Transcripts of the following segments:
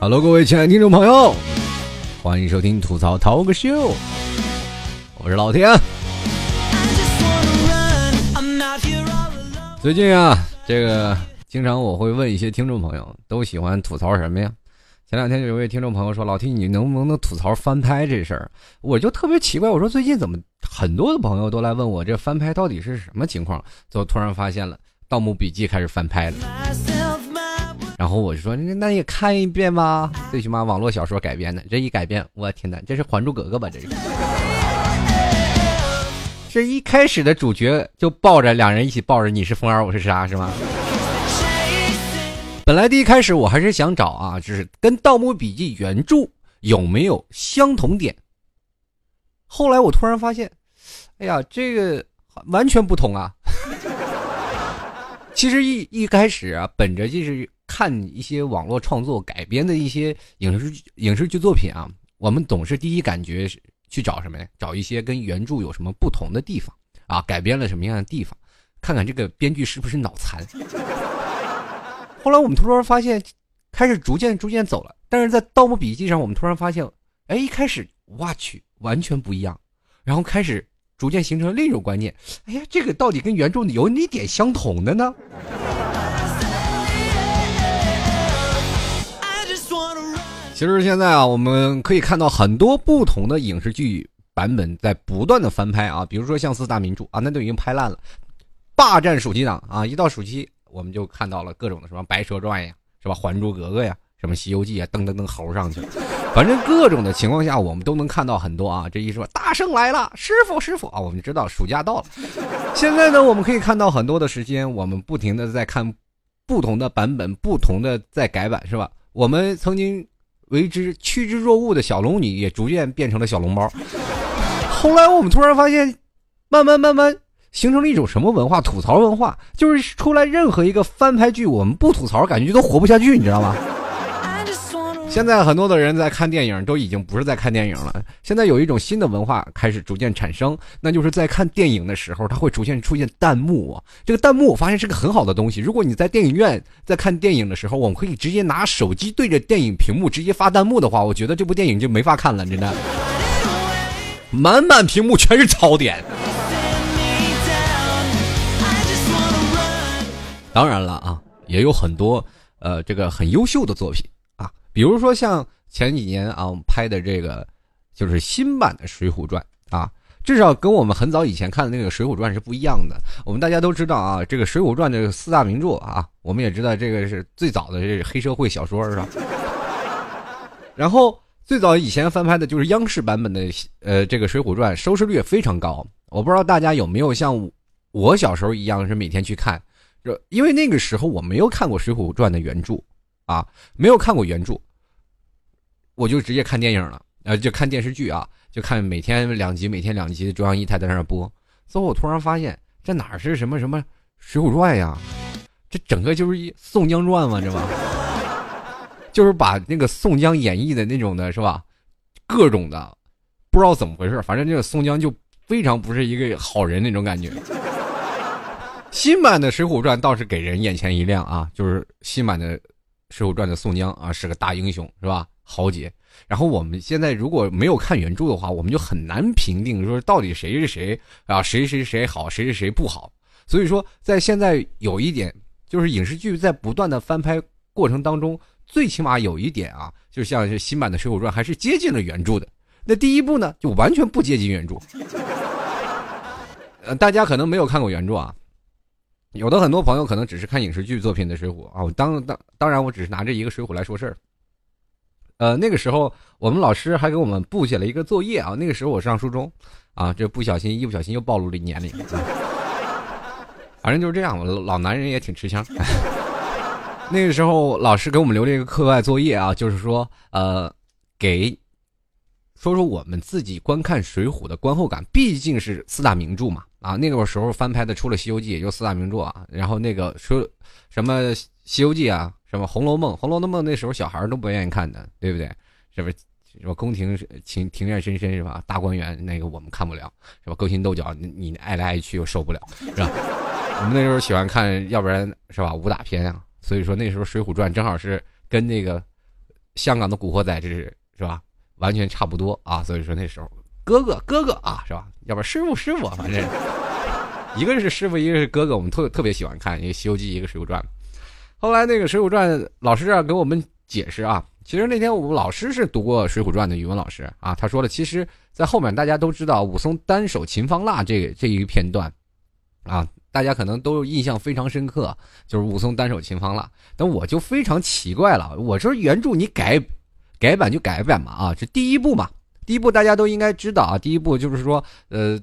Hello，各位亲爱的听众朋友，欢迎收听吐槽涛哥秀，我是老田。最近啊，这个经常我会问一些听众朋友，都喜欢吐槽什么呀？前两天有一位听众朋友说：“老听你能不能吐槽翻拍这事儿？”我就特别奇怪，我说最近怎么很多的朋友都来问我这翻拍到底是什么情况？最后突然发现了《盗墓笔记》开始翻拍了。然后我就说，那也看一遍吧，最起码网络小说改编的，这一改编，我天哪，这是《还珠格格》吧？这是。这一开始的主角就抱着两人一起抱着，你是风儿，我是沙，是吗？本来第一开始我还是想找啊，就是跟《盗墓笔记》原著有没有相同点。后来我突然发现，哎呀，这个完全不同啊！其实一一开始啊，本着就是。看一些网络创作改编的一些影视影视剧作品啊，我们总是第一感觉是去找什么呀？找一些跟原著有什么不同的地方啊？改编了什么样的地方？看看这个编剧是不是脑残？后来我们突然发现，开始逐渐逐渐走了。但是在《盗墓笔记》上，我们突然发现，哎，一开始哇去完全不一样，然后开始逐渐形成另一种观念，哎呀，这个到底跟原著有哪点相同的呢？其实现在啊，我们可以看到很多不同的影视剧版本在不断的翻拍啊，比如说像四大名著啊，那都已经拍烂了，霸占暑期档啊，一到暑期我们就看到了各种的什么《白蛇传》呀，是吧，《还珠格格》呀，什么《西游记》啊，噔噔噔猴上去了，反正各种的情况下，我们都能看到很多啊。这一说大圣来了，师傅师傅啊，我们知道暑假到了。现在呢，我们可以看到很多的时间，我们不停的在看不同的版本，不同的在改版，是吧？我们曾经。为之趋之若鹜的小龙女也逐渐变成了小笼包。后来我们突然发现，慢慢慢慢形成了一种什么文化？吐槽文化，就是出来任何一个翻拍剧，我们不吐槽，感觉都活不下去，你知道吗？现在很多的人在看电影，都已经不是在看电影了。现在有一种新的文化开始逐渐产生，那就是在看电影的时候，它会逐渐出现弹幕。这个弹幕我发现是个很好的东西。如果你在电影院在看电影的时候，我们可以直接拿手机对着电影屏幕直接发弹幕的话，我觉得这部电影就没法看了，真的。满满屏幕全是槽点。当然了啊，也有很多呃这个很优秀的作品啊。比如说像前几年啊，我们拍的这个就是新版的《水浒传》啊，至少跟我们很早以前看的那个《水浒传》是不一样的。我们大家都知道啊，这个《水浒传》这个四大名著啊，我们也知道这个是最早的这个黑社会小说是吧？然后最早以前翻拍的就是央视版本的呃这个《水浒传》，收视率也非常高。我不知道大家有没有像我小时候一样是每天去看，因为那个时候我没有看过《水浒传》的原著啊，没有看过原著。我就直接看电影了，呃，就看电视剧啊，就看每天两集，每天两集的，中央一台在那播。最后我突然发现，这哪是什么什么《水浒传》呀？这整个就是一宋江传嘛，这吧？就是把那个宋江演绎的那种的是吧？各种的，不知道怎么回事，反正这个宋江就非常不是一个好人那种感觉。新版的《水浒传》倒是给人眼前一亮啊，就是新版的《水浒传》的宋江啊，是个大英雄，是吧？豪杰，然后我们现在如果没有看原著的话，我们就很难评定说到底谁是谁啊，谁谁谁好，谁谁谁不好。所以说，在现在有一点，就是影视剧在不断的翻拍过程当中，最起码有一点啊，就像是新版的《水浒传》还是接近了原著的。那第一部呢，就完全不接近原著。呃，大家可能没有看过原著啊，有的很多朋友可能只是看影视剧作品的《水浒》啊。当当当然，我只是拿这一个《水浒》来说事儿。呃，那个时候我们老师还给我们布写了一个作业啊。那个时候我上初中，啊，这不小心一不小心又暴露了年龄。反正就是这样，老男人也挺吃香。那个时候老师给我们留了一个课外作业啊，就是说，呃，给说说我们自己观看《水浒》的观后感。毕竟是四大名著嘛，啊，那个时候翻拍的除了《西游记》也就四大名著啊。然后那个说什么西游记》啊，什么《红楼梦》，《红楼梦》那时候小孩都不愿意看的，对不对？是不是？什么宫廷情庭院深深是吧？大观园那个我们看不了，是吧？勾心斗角，你你爱来爱去又受不了，是吧？我们那时候喜欢看，要不然是吧？武打片啊，所以说那时候《水浒传》正好是跟那个香港的《古惑仔》这是是吧？完全差不多啊，所以说那时候哥哥哥哥啊，是吧？要不然师傅师傅，反正一个是师傅，一个是哥哥，我们特特别喜欢看一个《西游记》，一个《水浒传》。后来那个《水浒传》老师啊给我们解释啊。其实那天我们老师是读过《水浒传》的语文老师啊，他说了，其实，在后面大家都知道武松单手擒方腊这这一片段，啊，大家可能都印象非常深刻，就是武松单手擒方腊。但我就非常奇怪了，我说原著你改改版就改版嘛啊，这第一部嘛，第一部大家都应该知道啊，第一部就是说，呃，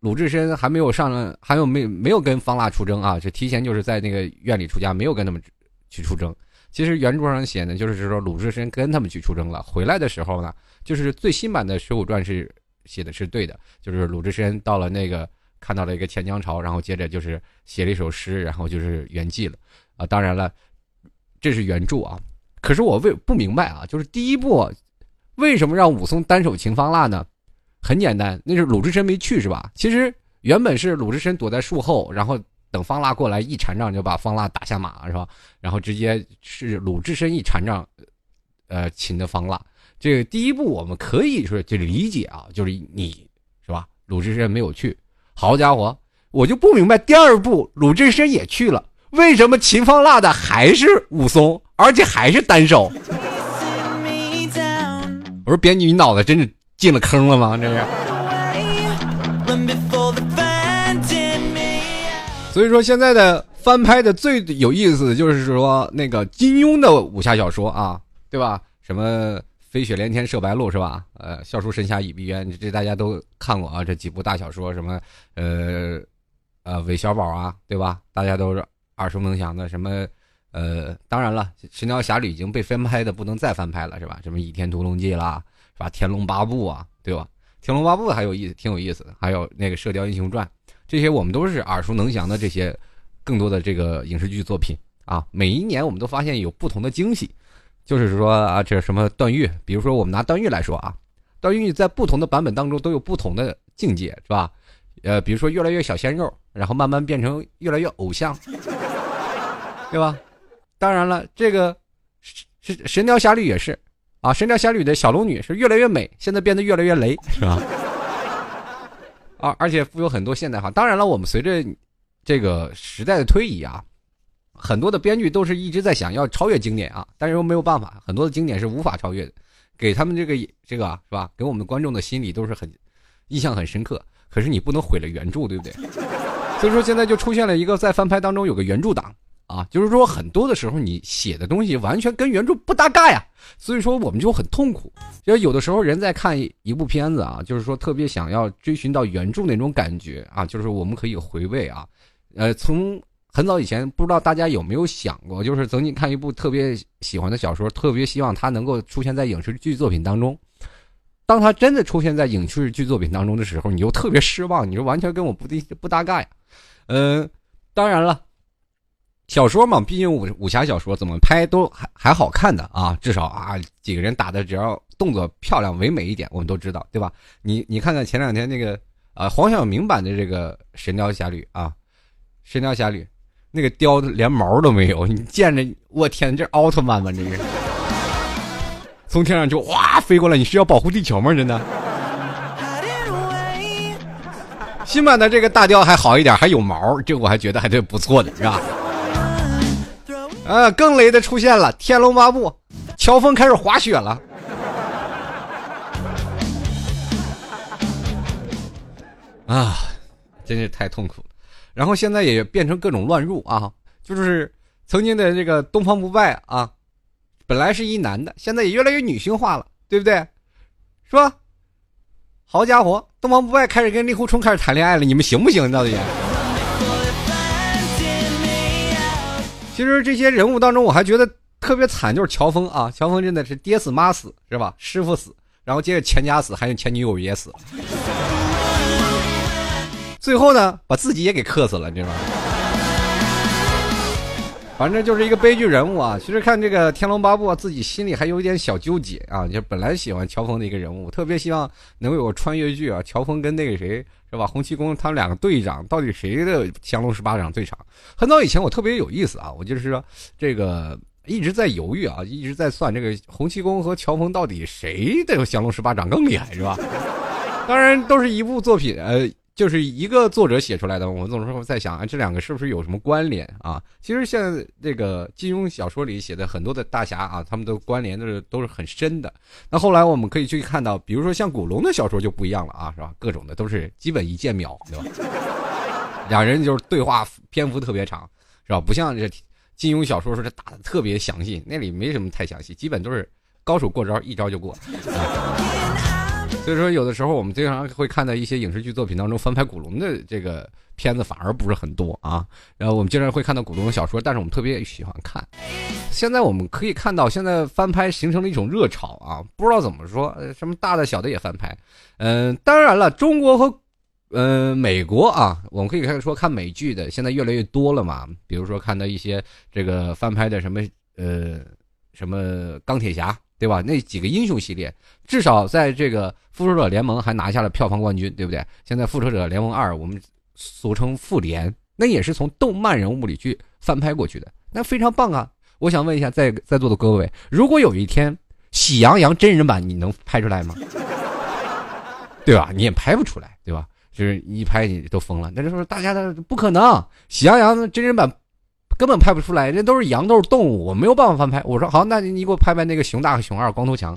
鲁智深还没有上，还有没没有跟方腊出征啊，就提前就是在那个院里出家，没有跟他们去出征。其实原著上写呢，就是说鲁智深跟他们去出征了，回来的时候呢，就是最新版的《水浒传》是写的是对的，就是鲁智深到了那个看到了一个钱江潮，然后接着就是写了一首诗，然后就是圆寂了啊。当然了，这是原著啊。可是我为不明白啊，就是第一部为什么让武松单手擒方腊呢？很简单，那是鲁智深没去是吧？其实原本是鲁智深躲在树后，然后。等方腊过来一禅杖就把方腊打下马是吧？然后直接是鲁智深一禅杖，呃，擒的方腊。这个第一步我们可以说就理解啊，就是你是吧？鲁智深没有去，好家伙，我就不明白第二步鲁智深也去了，为什么擒方腊的还是武松，而且还是单手？我说编剧，你脑子真是进了坑了吗？这是。所以说，现在的翻拍的最有意思的就是说，那个金庸的武侠小说啊，对吧？什么飞雪连天射白鹿是吧？呃，笑书神侠倚碧鸳，这大家都看过啊。这几部大小说，什么呃呃韦小宝啊，对吧？大家都是耳熟能详的。什么呃，当然了，神雕侠侣已经被翻拍的不能再翻拍了，是吧？什么倚天屠龙记啦，是吧？天龙八部啊，对吧？天龙八部还有意思，挺有意思的。还有那个射雕英雄传。这些我们都是耳熟能详的这些，更多的这个影视剧作品啊，每一年我们都发现有不同的惊喜，就是说啊，这什么段誉，比如说我们拿段誉来说啊，段誉在不同的版本当中都有不同的境界，是吧？呃，比如说越来越小鲜肉，然后慢慢变成越来越偶像，对吧？当然了，这个是《神雕侠侣》也是啊，《神雕侠侣》的小龙女是越来越美，现在变得越来越雷，是吧？啊，而且富有很多现代化。当然了，我们随着这个时代的推移啊，很多的编剧都是一直在想要超越经典啊，但是又没有办法，很多的经典是无法超越的。给他们这个这个是吧？给我们观众的心理都是很印象很深刻。可是你不能毁了原著，对不对？所以说现在就出现了一个在翻拍当中有个原著党。啊，就是说很多的时候你写的东西完全跟原著不搭嘎呀，所以说我们就很痛苦。就有的时候人在看一部片子啊，就是说特别想要追寻到原著那种感觉啊，就是我们可以回味啊。呃，从很早以前，不知道大家有没有想过，就是曾经看一部特别喜欢的小说，特别希望它能够出现在影视剧作品当中。当它真的出现在影视剧作品当中的时候，你就特别失望，你说完全跟我不不不搭嘎呀。嗯，当然了。小说嘛，毕竟武武侠小说怎么拍都还还好看的啊，至少啊几个人打的只要动作漂亮唯美一点，我们都知道，对吧？你你看看前两天那个啊黄晓明版的这个《神雕侠侣》啊，《神雕侠侣》那个雕连毛都没有，你见着我天，这奥特曼吗？这是从天上就哇飞过来，你是要保护地球吗？真的？新版的这个大雕还好一点，还有毛，这我还觉得还是不错的，是吧？啊，更雷的出现了！《天龙八部》，乔峰开始滑雪了。啊，真是太痛苦了。然后现在也变成各种乱入啊，就是曾经的这个东方不败啊，本来是一男的，现在也越来越女性化了，对不对？是吧？好家伙，东方不败开始跟令狐冲开始谈恋爱了，你们行不行？到底？其实这些人物当中，我还觉得特别惨，就是乔峰啊，乔峰真的是爹死妈死是吧？师傅死，然后接着全家死，还有前女友也死，最后呢，把自己也给克死了，你知道吗？反正就是一个悲剧人物啊。其实看这个《天龙八部》啊，自己心里还有一点小纠结啊。就本来喜欢乔峰的一个人物，特别希望能有个穿越剧啊。乔峰跟那个谁是吧？洪七公他们两个队长，到底谁的降龙十八掌最长？很早以前我特别有意思啊，我就是说这个一直在犹豫啊，一直在算这个洪七公和乔峰到底谁的降龙十八掌更厉害是吧？当然都是一部作品，呃。就是一个作者写出来的，我总是在想啊，这两个是不是有什么关联啊？其实像这个金庸小说里写的很多的大侠啊，他们的关联都是都是很深的。那后来我们可以去看到，比如说像古龙的小说就不一样了啊，是吧？各种的都是基本一剑秒，对吧？两人就是对话篇幅特别长，是吧？不像这金庸小说说这打的特别详细，那里没什么太详细，基本都是高手过招，一招就过。所以说，有的时候我们经常会看到一些影视剧作品当中翻拍古龙的这个片子，反而不是很多啊。然后我们经常会看到古龙的小说，但是我们特别喜欢看。现在我们可以看到，现在翻拍形成了一种热潮啊，不知道怎么说，什么大的小的也翻拍。嗯，当然了，中国和嗯美国啊，我们可以看说看美剧的现在越来越多了嘛。比如说看到一些这个翻拍的什么呃什么钢铁侠。对吧？那几个英雄系列，至少在这个复仇者联盟还拿下了票房冠军，对不对？现在复仇者联盟二，我们俗称复联，那也是从动漫人物里去翻拍过去的，那非常棒啊！我想问一下，在在座的各位，如果有一天《喜羊羊》真人版，你能拍出来吗？对吧？你也拍不出来，对吧？就是一拍你都疯了。那就说大家的不可能，《喜羊羊》真人版。根本拍不出来，这都是羊，都是动物，我没有办法翻拍。我说好，那你给我拍拍那个熊大和熊二，光头强。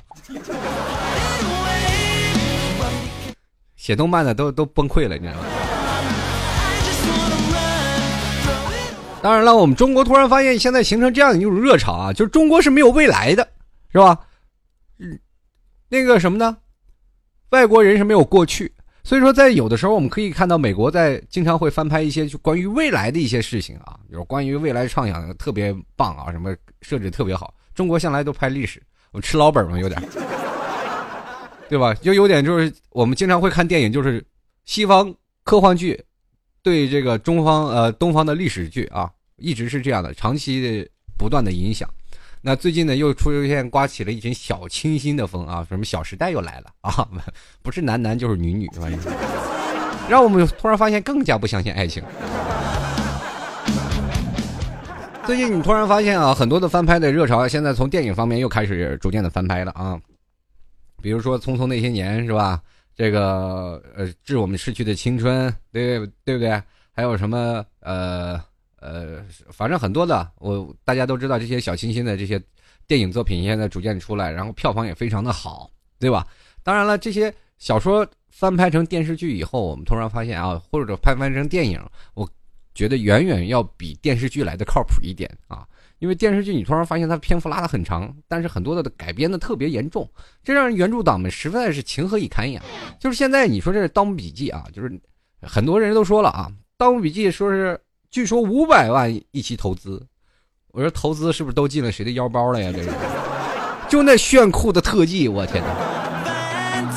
写动漫的都都崩溃了，你知道吗？当然了，我们中国突然发现，现在形成这样的一种热潮啊，就是中国是没有未来的，是吧？嗯，那个什么呢？外国人是没有过去。所以说，在有的时候，我们可以看到美国在经常会翻拍一些就关于未来的一些事情啊，就是关于未来畅想特别棒啊，什么设置特别好。中国向来都拍历史，我吃老本嘛，有点，对吧？就有点就是我们经常会看电影，就是西方科幻剧对这个中方呃东方的历史剧啊，一直是这样的，长期的不断的影响。那最近呢，又出现刮起了一阵小清新的风啊，什么《小时代》又来了啊，不是男男就是女女，反正让我们突然发现更加不相信爱情。最近你突然发现啊，很多的翻拍的热潮，现在从电影方面又开始逐渐的翻拍了啊，比如说《匆匆那些年》是吧？这个呃，致我们逝去的青春，对对不对？还有什么呃？呃，反正很多的，我大家都知道这些小清新的这些电影作品现在逐渐出来，然后票房也非常的好，对吧？当然了，这些小说翻拍成电视剧以后，我们突然发现啊，或者拍翻成电影，我觉得远远要比电视剧来的靠谱一点啊。因为电视剧你突然发现它篇幅拉的很长，但是很多的改编的特别严重，这让原著党们实在是情何以堪呀。就是现在你说这是《盗墓笔记》啊，就是很多人都说了啊，《盗墓笔记》说是。据说五百万一期投资，我说投资是不是都进了谁的腰包了呀？这是，就那炫酷的特技，我天哪！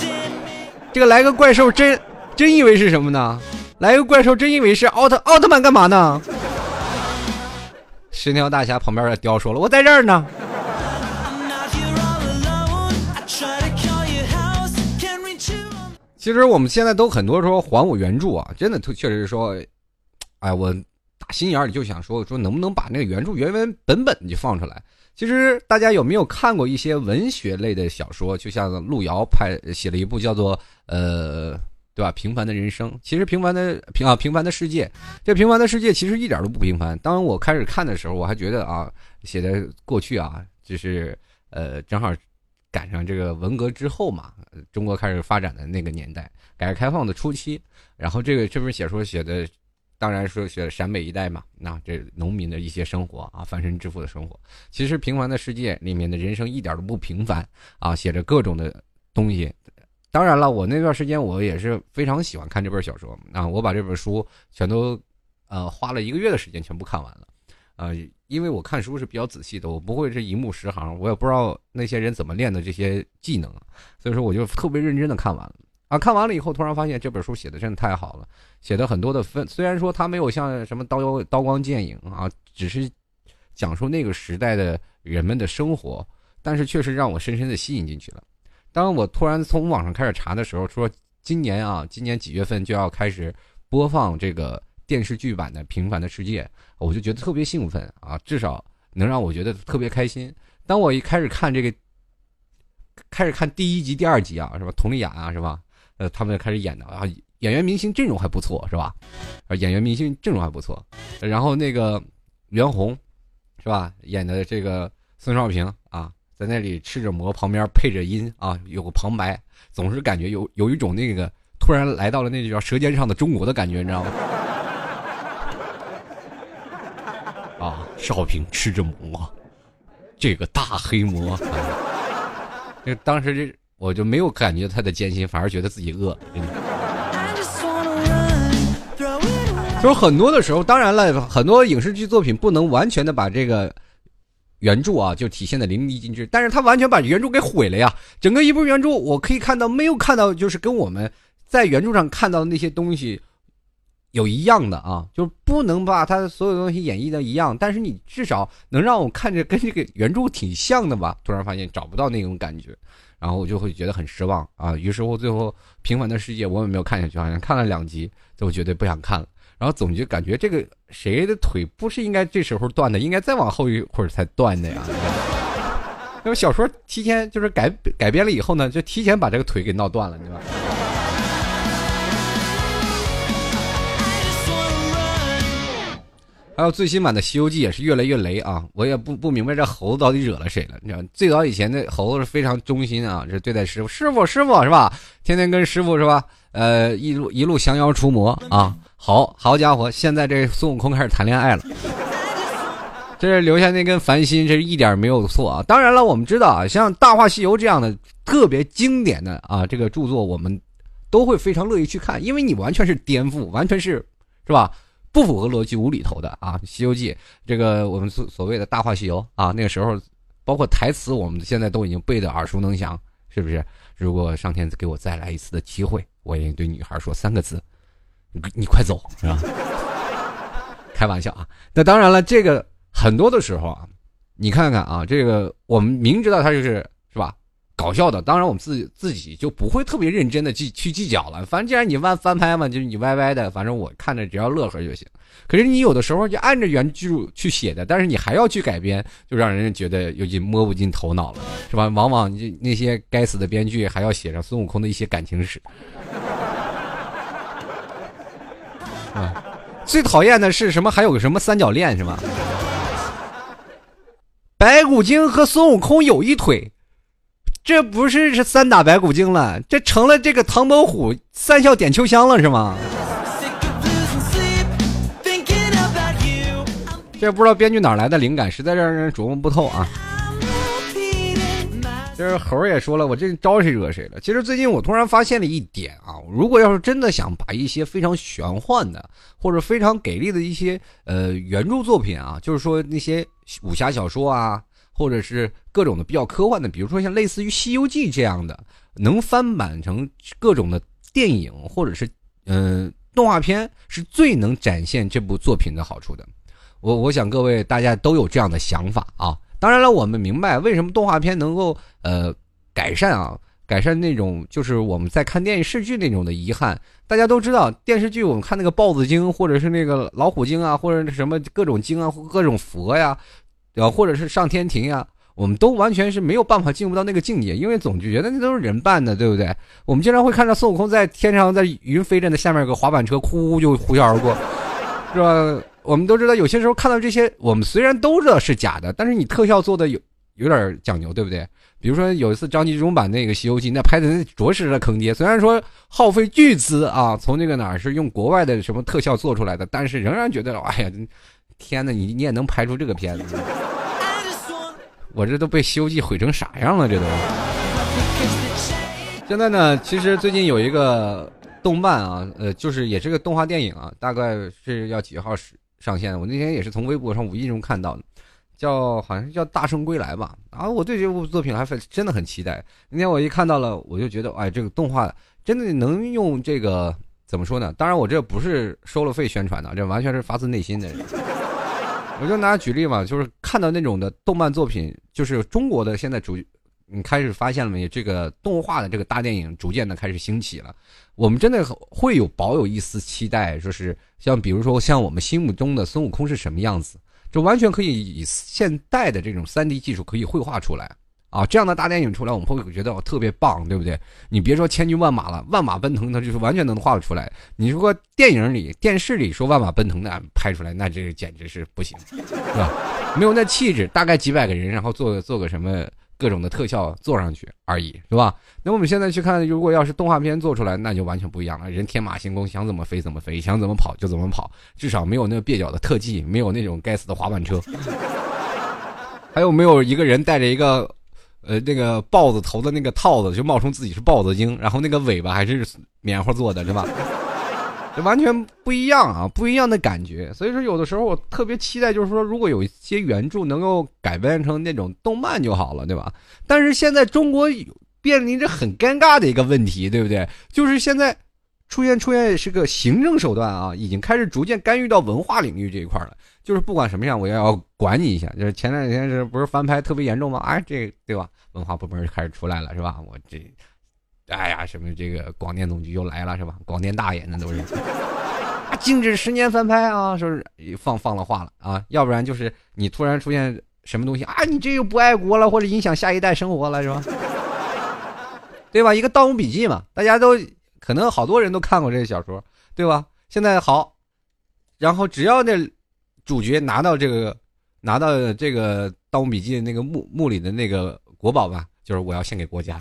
这个来个怪兽，真真以为是什么呢？来个怪兽，真以为是奥特奥特曼干嘛呢？十条大侠旁边的雕说了：“我在这儿呢。”其实我们现在都很多说还我原著啊，真的确实说，哎我。打心眼里就想说说能不能把那个原著原原本本就放出来？其实大家有没有看过一些文学类的小说？就像路遥拍写了一部叫做呃，对吧？平凡的人生。其实平凡的平啊平凡的世界，这平凡的世界其实一点都不平凡。当我开始看的时候，我还觉得啊，写的过去啊，就是呃正好赶上这个文革之后嘛，中国开始发展的那个年代，改革开放的初期。然后这个这本小说写的。当然说写陕北一带嘛，那这农民的一些生活啊，翻身致富的生活。其实平凡的世界里面的人生一点都不平凡啊，写着各种的东西。当然了，我那段时间我也是非常喜欢看这本小说啊，我把这本书全都呃花了一个月的时间全部看完了啊，因为我看书是比较仔细的，我不会是一目十行，我也不知道那些人怎么练的这些技能，所以说我就特别认真的看完了。啊，看完了以后，突然发现这本书写的真的太好了，写的很多的分。虽然说它没有像什么刀刀光剑影啊，只是讲述那个时代的人们的生活，但是确实让我深深的吸引进去了。当我突然从网上开始查的时候，说今年啊，今年几月份就要开始播放这个电视剧版的《平凡的世界》，我就觉得特别兴奋啊，至少能让我觉得特别开心。当我一开始看这个，开始看第一集、第二集啊，是吧？佟丽娅啊，是吧？呃，他们开始演的啊，演员明星阵容还不错，是吧？啊，演员明星阵容还不错。然后那个袁弘，是吧？演的这个孙少平啊。在那里吃着馍，旁边配着音啊，有个旁白，总是感觉有有一种那个突然来到了那叫《舌尖上的中国》的感觉，你知道吗？啊，少平吃着馍，这个大黑馍，这当时这我就没有感觉他的艰辛，反而觉得自己饿。就是很多的时候，当然了，很多影视剧作品不能完全的把这个。原著啊，就体现的淋漓尽致，但是他完全把原著给毁了呀！整个一部原著，我可以看到没有看到，就是跟我们在原著上看到的那些东西有一样的啊，就是不能把他所有东西演绎的一样，但是你至少能让我看着跟这个原著挺像的吧？突然发现找不到那种感觉，然后我就会觉得很失望啊！于是乎，最后《平凡的世界》我也没有看下去，好像看了两集就绝对不想看了。然后总觉感觉这个谁的腿不是应该这时候断的，应该再往后一会儿才断的呀。那么小说提前就是改改编了以后呢，就提前把这个腿给闹断了，对吧？还有最新版的《西游记》也是越来越雷啊！我也不不明白这猴子到底惹了谁了。你知道，最早以前的猴子是非常忠心啊，这对待师傅，师傅师傅是吧？天天跟师傅是吧？呃，一路一路降妖除魔啊。好好家伙，现在这孙悟空开始谈恋爱了，这是留下那根凡心，这是一点没有错啊。当然了，我们知道啊，像《大话西游》这样的特别经典的啊这个著作，我们都会非常乐意去看，因为你完全是颠覆，完全是是吧？不符合逻辑、无厘头的啊，《西游记》这个我们所所谓的大话西游啊，那个时候包括台词，我们现在都已经背得耳熟能详，是不是？如果上天给我再来一次的机会，我也对女孩说三个字。你快走，是吧？开玩笑啊！那当然了，这个很多的时候啊，你看看啊，这个我们明知道他就是是吧，搞笑的，当然我们自己自己就不会特别认真的去去计较了。反正既然你翻翻拍嘛，就是你歪歪的，反正我看着只要乐呵就行。可是你有的时候就按着原著去写的，但是你还要去改编，就让人觉得有点摸不进头脑了，是吧？往往就那些该死的编剧还要写上孙悟空的一些感情史。啊，最讨厌的是什么？还有个什么三角恋是吗？白骨精和孙悟空有一腿，这不是是三打白骨精了，这成了这个唐伯虎三笑点秋香了是吗？这不知道编剧哪来的灵感，实在让人琢磨不透啊。就是猴儿也说了，我这招谁惹谁了？其实最近我突然发现了一点啊，如果要是真的想把一些非常玄幻的或者非常给力的一些呃原著作品啊，就是说那些武侠小说啊，或者是各种的比较科幻的，比如说像类似于《西游记》这样的，能翻版成各种的电影或者是嗯动画片，是最能展现这部作品的好处的。我我想各位大家都有这样的想法啊。当然了，我们明白为什么动画片能够呃改善啊，改善那种就是我们在看电视剧那种的遗憾。大家都知道电视剧，我们看那个豹子精，或者是那个老虎精啊，或者什么各种精啊，各种佛呀，呃，或者是上天庭呀，我们都完全是没有办法进入到那个境界，因为总觉得那都是人扮的，对不对？我们经常会看到孙悟空在天上，在云飞着的下面有个滑板车，呼就呼啸而过，是吧？我们都知道，有些时候看到这些，我们虽然都知道是假的，但是你特效做的有有点讲究，对不对？比如说有一次张纪中版那个《西游记》，那拍的那着实的坑爹，虽然说耗费巨资啊，从那个哪儿是用国外的什么特效做出来的，但是仍然觉得，哎呀，天哪，你你也能拍出这个片子？我这都被《西游记》毁成啥样了？这都。现在呢，其实最近有一个动漫啊，呃，就是也是个动画电影啊，大概是要几号是？上线，我那天也是从微博上无意中看到的，叫好像是叫《大圣归来》吧。啊，我对这部作品还非真的很期待。那天我一看到了，我就觉得，哎，这个动画真的能用这个怎么说呢？当然，我这不是收了费宣传的，这完全是发自内心的。我就拿举例嘛，就是看到那种的动漫作品，就是中国的现在主，你开始发现了没？这个动画的这个大电影逐渐的开始兴起了。我们真的会有保有一丝期待，说是像比如说像我们心目中的孙悟空是什么样子，就完全可以以现代的这种三 D 技术可以绘画出来啊！这样的大电影出来，我们会觉得我特别棒，对不对？你别说千军万马了，万马奔腾，它就是完全能画得出来。你说电影里、电视里说万马奔腾的拍出来，那这简直是不行，是吧？没有那气质，大概几百个人，然后做做个什么各种的特效做上去而已，是吧？那我们现在去看，如果要是动画片做出来，那就完全不一样了。人天马行空，想怎么飞怎么飞，想怎么跑就怎么跑，至少没有那个蹩脚的特技，没有那种该死的滑板车，还有没有一个人带着一个。呃，那个豹子头的那个套子就冒充自己是豹子精，然后那个尾巴还是棉花做的，是吧？这完全不一样啊，不一样的感觉。所以说，有的时候我特别期待，就是说，如果有一些原著能够改编成那种动漫就好了，对吧？但是现在中国面临着很尴尬的一个问题，对不对？就是现在出现出现是个行政手段啊，已经开始逐渐干预到文化领域这一块了。就是不管什么样，我也要管你一下。就是前两天是不是翻拍特别严重吗？哎，这对吧？文化部门开始出来了，是吧？我这，哎呀，什么这个广电总局又来了，是吧？广电大爷那都是啊，禁止十年翻拍啊，说是放放了话了啊，要不然就是你突然出现什么东西啊，你这又不爱国了，或者影响下一代生活了，是吧？对吧？一个《盗墓笔记》嘛，大家都可能好多人都看过这个小说，对吧？现在好，然后只要那。主角拿到这个，拿到这个《盗墓笔记》那个墓墓里的那个国宝吧，就是我要献给国家，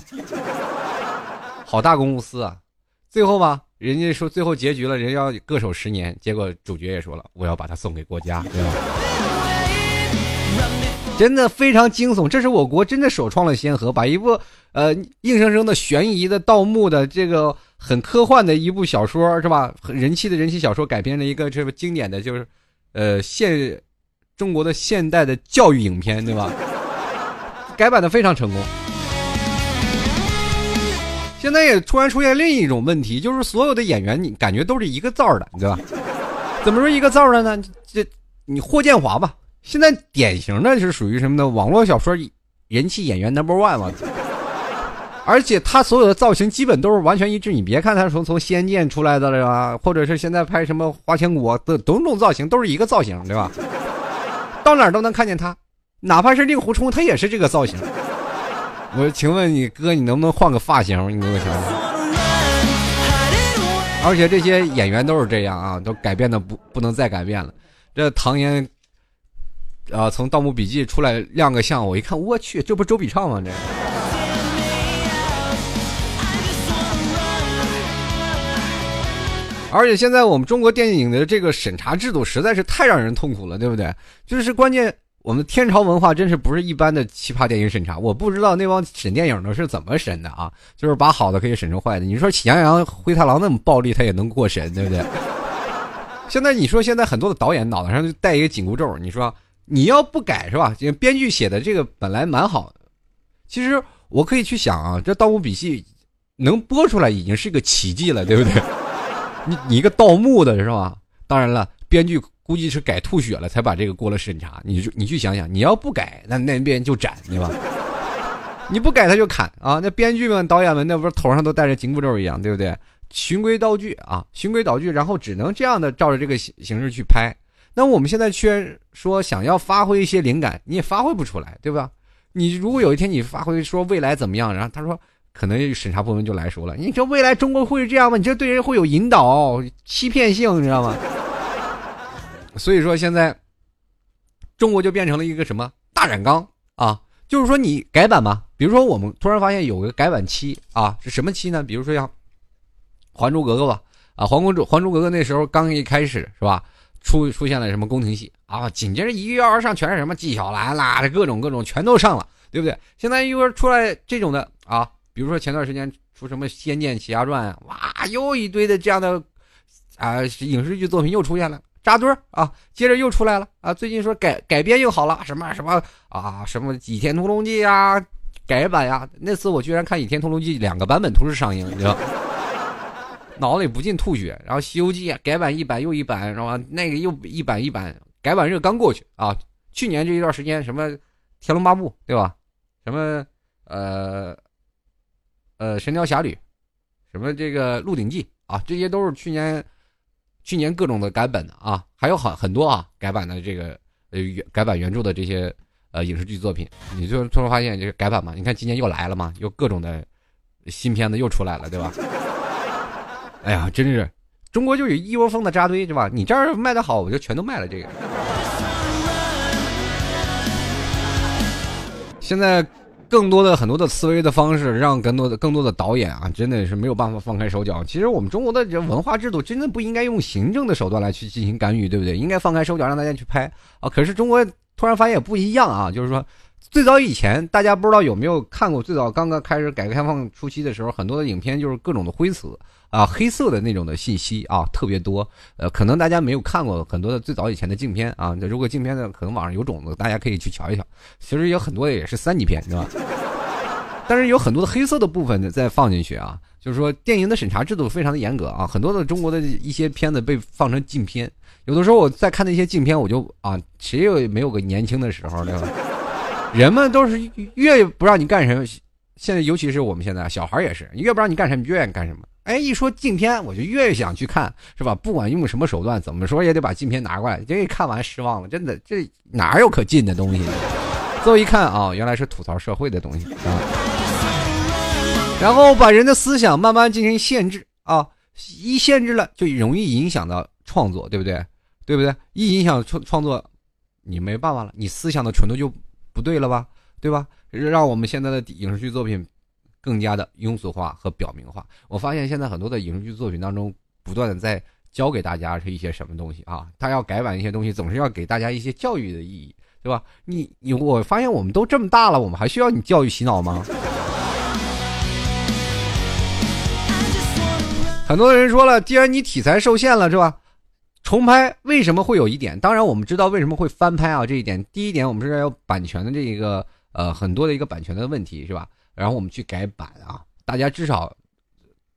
好大公无私啊！最后吧，人家说最后结局了，人要各守十年，结果主角也说了，我要把它送给国家，对吧？真的非常惊悚，这是我国真的首创了先河，把一部呃硬生生的悬疑的盗墓的这个很科幻的一部小说是吧？很人气的人气小说改编了一个这个经典的就是。呃，现中国的现代的教育影片，对吧？改版的非常成功。现在也突然出现另一种问题，就是所有的演员，你感觉都是一个造的，对吧？怎么说一个造的呢？这你霍建华吧，现在典型的是属于什么呢？网络小说人气演员 number one 嘛。而且他所有的造型基本都是完全一致，你别看他从从《仙剑》出来的了，或者是现在拍什么《花千骨》的种种造型都是一个造型，对吧？到哪儿都能看见他，哪怕是令狐冲，他也是这个造型。我请问你哥，你能不能换个发型？你给我想想。而且这些演员都是这样啊，都改变的不不能再改变了。这唐嫣啊，从《盗墓笔记》出来亮个相，我一看，我去，这不周笔畅吗？这。而且现在我们中国电影的这个审查制度实在是太让人痛苦了，对不对？就是关键，我们天朝文化真是不是一般的奇葩电影审查。我不知道那帮审电影的是怎么审的啊？就是把好的可以审成坏的。你说《喜羊羊灰太狼》那么暴力，他也能过审，对不对？现在你说现在很多的导演脑袋上就带一个紧箍咒，你说你要不改是吧？编剧写的这个本来蛮好的，其实我可以去想啊，这《盗墓笔记》能播出来已经是个奇迹了，对不对？你你一个盗墓的是吧？当然了，编剧估计是改吐血了才把这个过了审查。你就你去想想，你要不改，那那边就斩，对吧？你不改他就砍啊！那编剧们、导演们，那不是头上都带着紧箍咒一样，对不对？循规蹈矩啊，循规蹈矩，然后只能这样的照着这个形形式去拍。那我们现在却说想要发挥一些灵感，你也发挥不出来，对吧？你如果有一天你发挥说未来怎么样，然后他说。可能审查部门就来说了，你这未来中国会是这样吗？你这对人会有引导、欺骗性，你知道吗？所以说现在中国就变成了一个什么大染缸啊？就是说你改版嘛，比如说我们突然发现有个改版期啊，是什么期呢？比如说像《还珠格格》吧，啊，《还公主》《还珠格格》那时候刚一开始是吧？出出现了什么宫廷戏啊？紧接着一跃而上，全是什么纪晓岚啦，这各种各种全都上了，对不对？现在一会儿出来这种的啊。比如说前段时间出什么《仙剑奇侠传》哇，又一堆的这样的啊影视剧作品又出现了扎堆儿啊，接着又出来了啊。最近说改改编又好了，什么什么啊，什么《倚天屠龙记》啊，改版呀。那次我居然看《倚天屠龙记》两个版本同时上映，你知道，脑里不禁吐血。然后《西游记》改版一版又一版，是吧？那个又一版一版改版热刚过去啊，去年这一段时间什么《天龙八部》对吧？什么呃呃《神雕侠侣》，什么这个《鹿鼎记》啊，这些都是去年去年各种的改版的啊，还有很很多啊改版的这个呃原改版原著的这些呃影视剧作品，你就突然发现这个改版嘛？你看今年又来了嘛，又各种的新片子又出来了，对吧？哎呀，真是。中国就有一窝蜂的扎堆，是吧？你这儿卖的好，我就全都卖了。这个，现在更多的很多的思维的方式，让更多的更多的导演啊，真的是没有办法放开手脚。其实我们中国的这文化制度，真的不应该用行政的手段来去进行干预，对不对？应该放开手脚，让大家去拍啊。可是中国突然发现也不一样啊，就是说。最早以前，大家不知道有没有看过？最早刚刚开始改革开放初期的时候，很多的影片就是各种的灰词啊、黑色的那种的信息啊，特别多。呃，可能大家没有看过很多的最早以前的镜片啊。如果镜片呢，可能网上有种子，大家可以去瞧一瞧。其实有很多也是三级片，是吧？但是有很多的黑色的部分呢，再放进去啊。就是说，电影的审查制度非常的严格啊。很多的中国的一些片子被放成禁片，有的时候我在看那些禁片，我就啊，谁又没有个年轻的时候，对吧？人们都是越不让你干什么，现在尤其是我们现在小孩也是，你越不让你干什么，你越愿意干什么。哎，一说禁片，我就越想去看，是吧？不管用什么手段，怎么说也得把禁片拿过来。这一看完失望了，真的，这哪有可禁的东西？最后一看啊，原来是吐槽社会的东西啊。然后把人的思想慢慢进行限制啊，一限制了就容易影响到创作，对不对？对不对？一影响创创作，你没办法了，你思想的纯度就。不对了吧，对吧？让我们现在的影视剧作品更加的庸俗化和表明化。我发现现在很多的影视剧作品当中，不断的在教给大家是一些什么东西啊？他要改版一些东西，总是要给大家一些教育的意义，对吧？你你，我发现我们都这么大了，我们还需要你教育洗脑吗？很多人说了，既然你题材受限了，是吧？重拍为什么会有一点？当然，我们知道为什么会翻拍啊。这一点，第一点，我们是要有版权的这一个呃很多的一个版权的问题，是吧？然后我们去改版啊，大家至少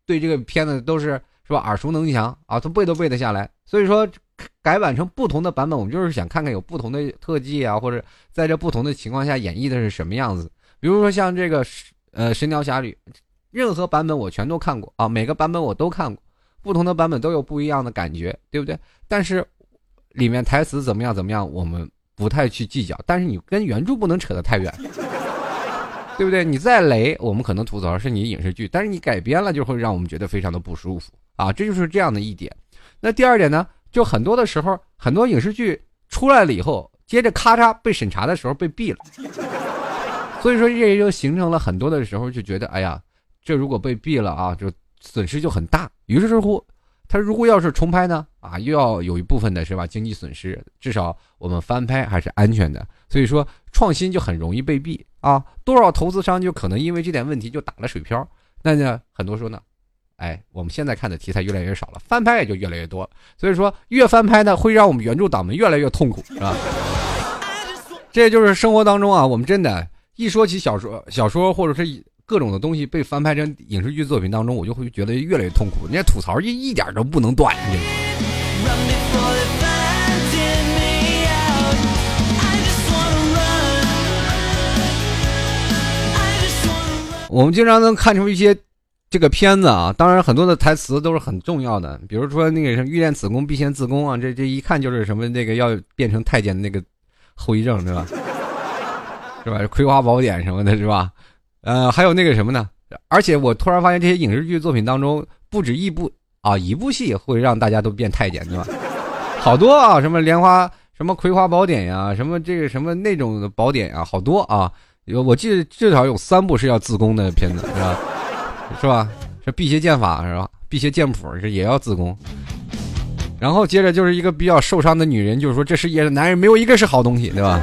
对这个片子都是是吧耳熟能详啊，都背都背得下来。所以说改版成不同的版本，我们就是想看看有不同的特技啊，或者在这不同的情况下演绎的是什么样子。比如说像这个呃《神雕侠侣》，任何版本我全都看过啊，每个版本我都看过。不同的版本都有不一样的感觉，对不对？但是里面台词怎么样怎么样，我们不太去计较。但是你跟原著不能扯得太远，对不对？你再雷，我们可能吐槽是你影视剧，但是你改编了就会让我们觉得非常的不舒服啊！这就是这样的一点。那第二点呢？就很多的时候，很多影视剧出来了以后，接着咔嚓被审查的时候被毙了，所以说这也就形成了很多的时候就觉得，哎呀，这如果被毙了啊，就。损失就很大，于是乎，他如果要是重拍呢，啊，又要有一部分的是吧？经济损失，至少我们翻拍还是安全的。所以说，创新就很容易被毙啊！多少投资商就可能因为这点问题就打了水漂。那呢，很多说呢，哎，我们现在看的题材越来越少了，翻拍也就越来越多。所以说，越翻拍呢，会让我们原著党们越来越痛苦，是吧？这就是生活当中啊，我们真的，一说起小说，小说或者是。各种的东西被翻拍成影视剧作品当中，我就会觉得越来越痛苦。人家吐槽一一点都不能断。我们经常能看出一些这个片子啊，当然很多的台词都是很重要的，比如说那个什么“欲练此功，必先自宫”啊，这这一看就是什么那个要变成太监的那个后遗症，对吧？是吧？《葵花宝典》什么的，是吧？呃，还有那个什么呢？而且我突然发现，这些影视剧作品当中，不止一部啊，一部戏会让大家都变太监，对吧？好多啊，什么莲花，什么葵花宝典呀，什么这个什么那种的宝典呀，好多啊。有我记得至少有三部是要自宫的片子，是吧？是吧？这辟邪剑法是吧？辟邪剑谱是也要自宫。然后接着就是一个比较受伤的女人，就是说这世界的男人没有一个是好东西，对吧？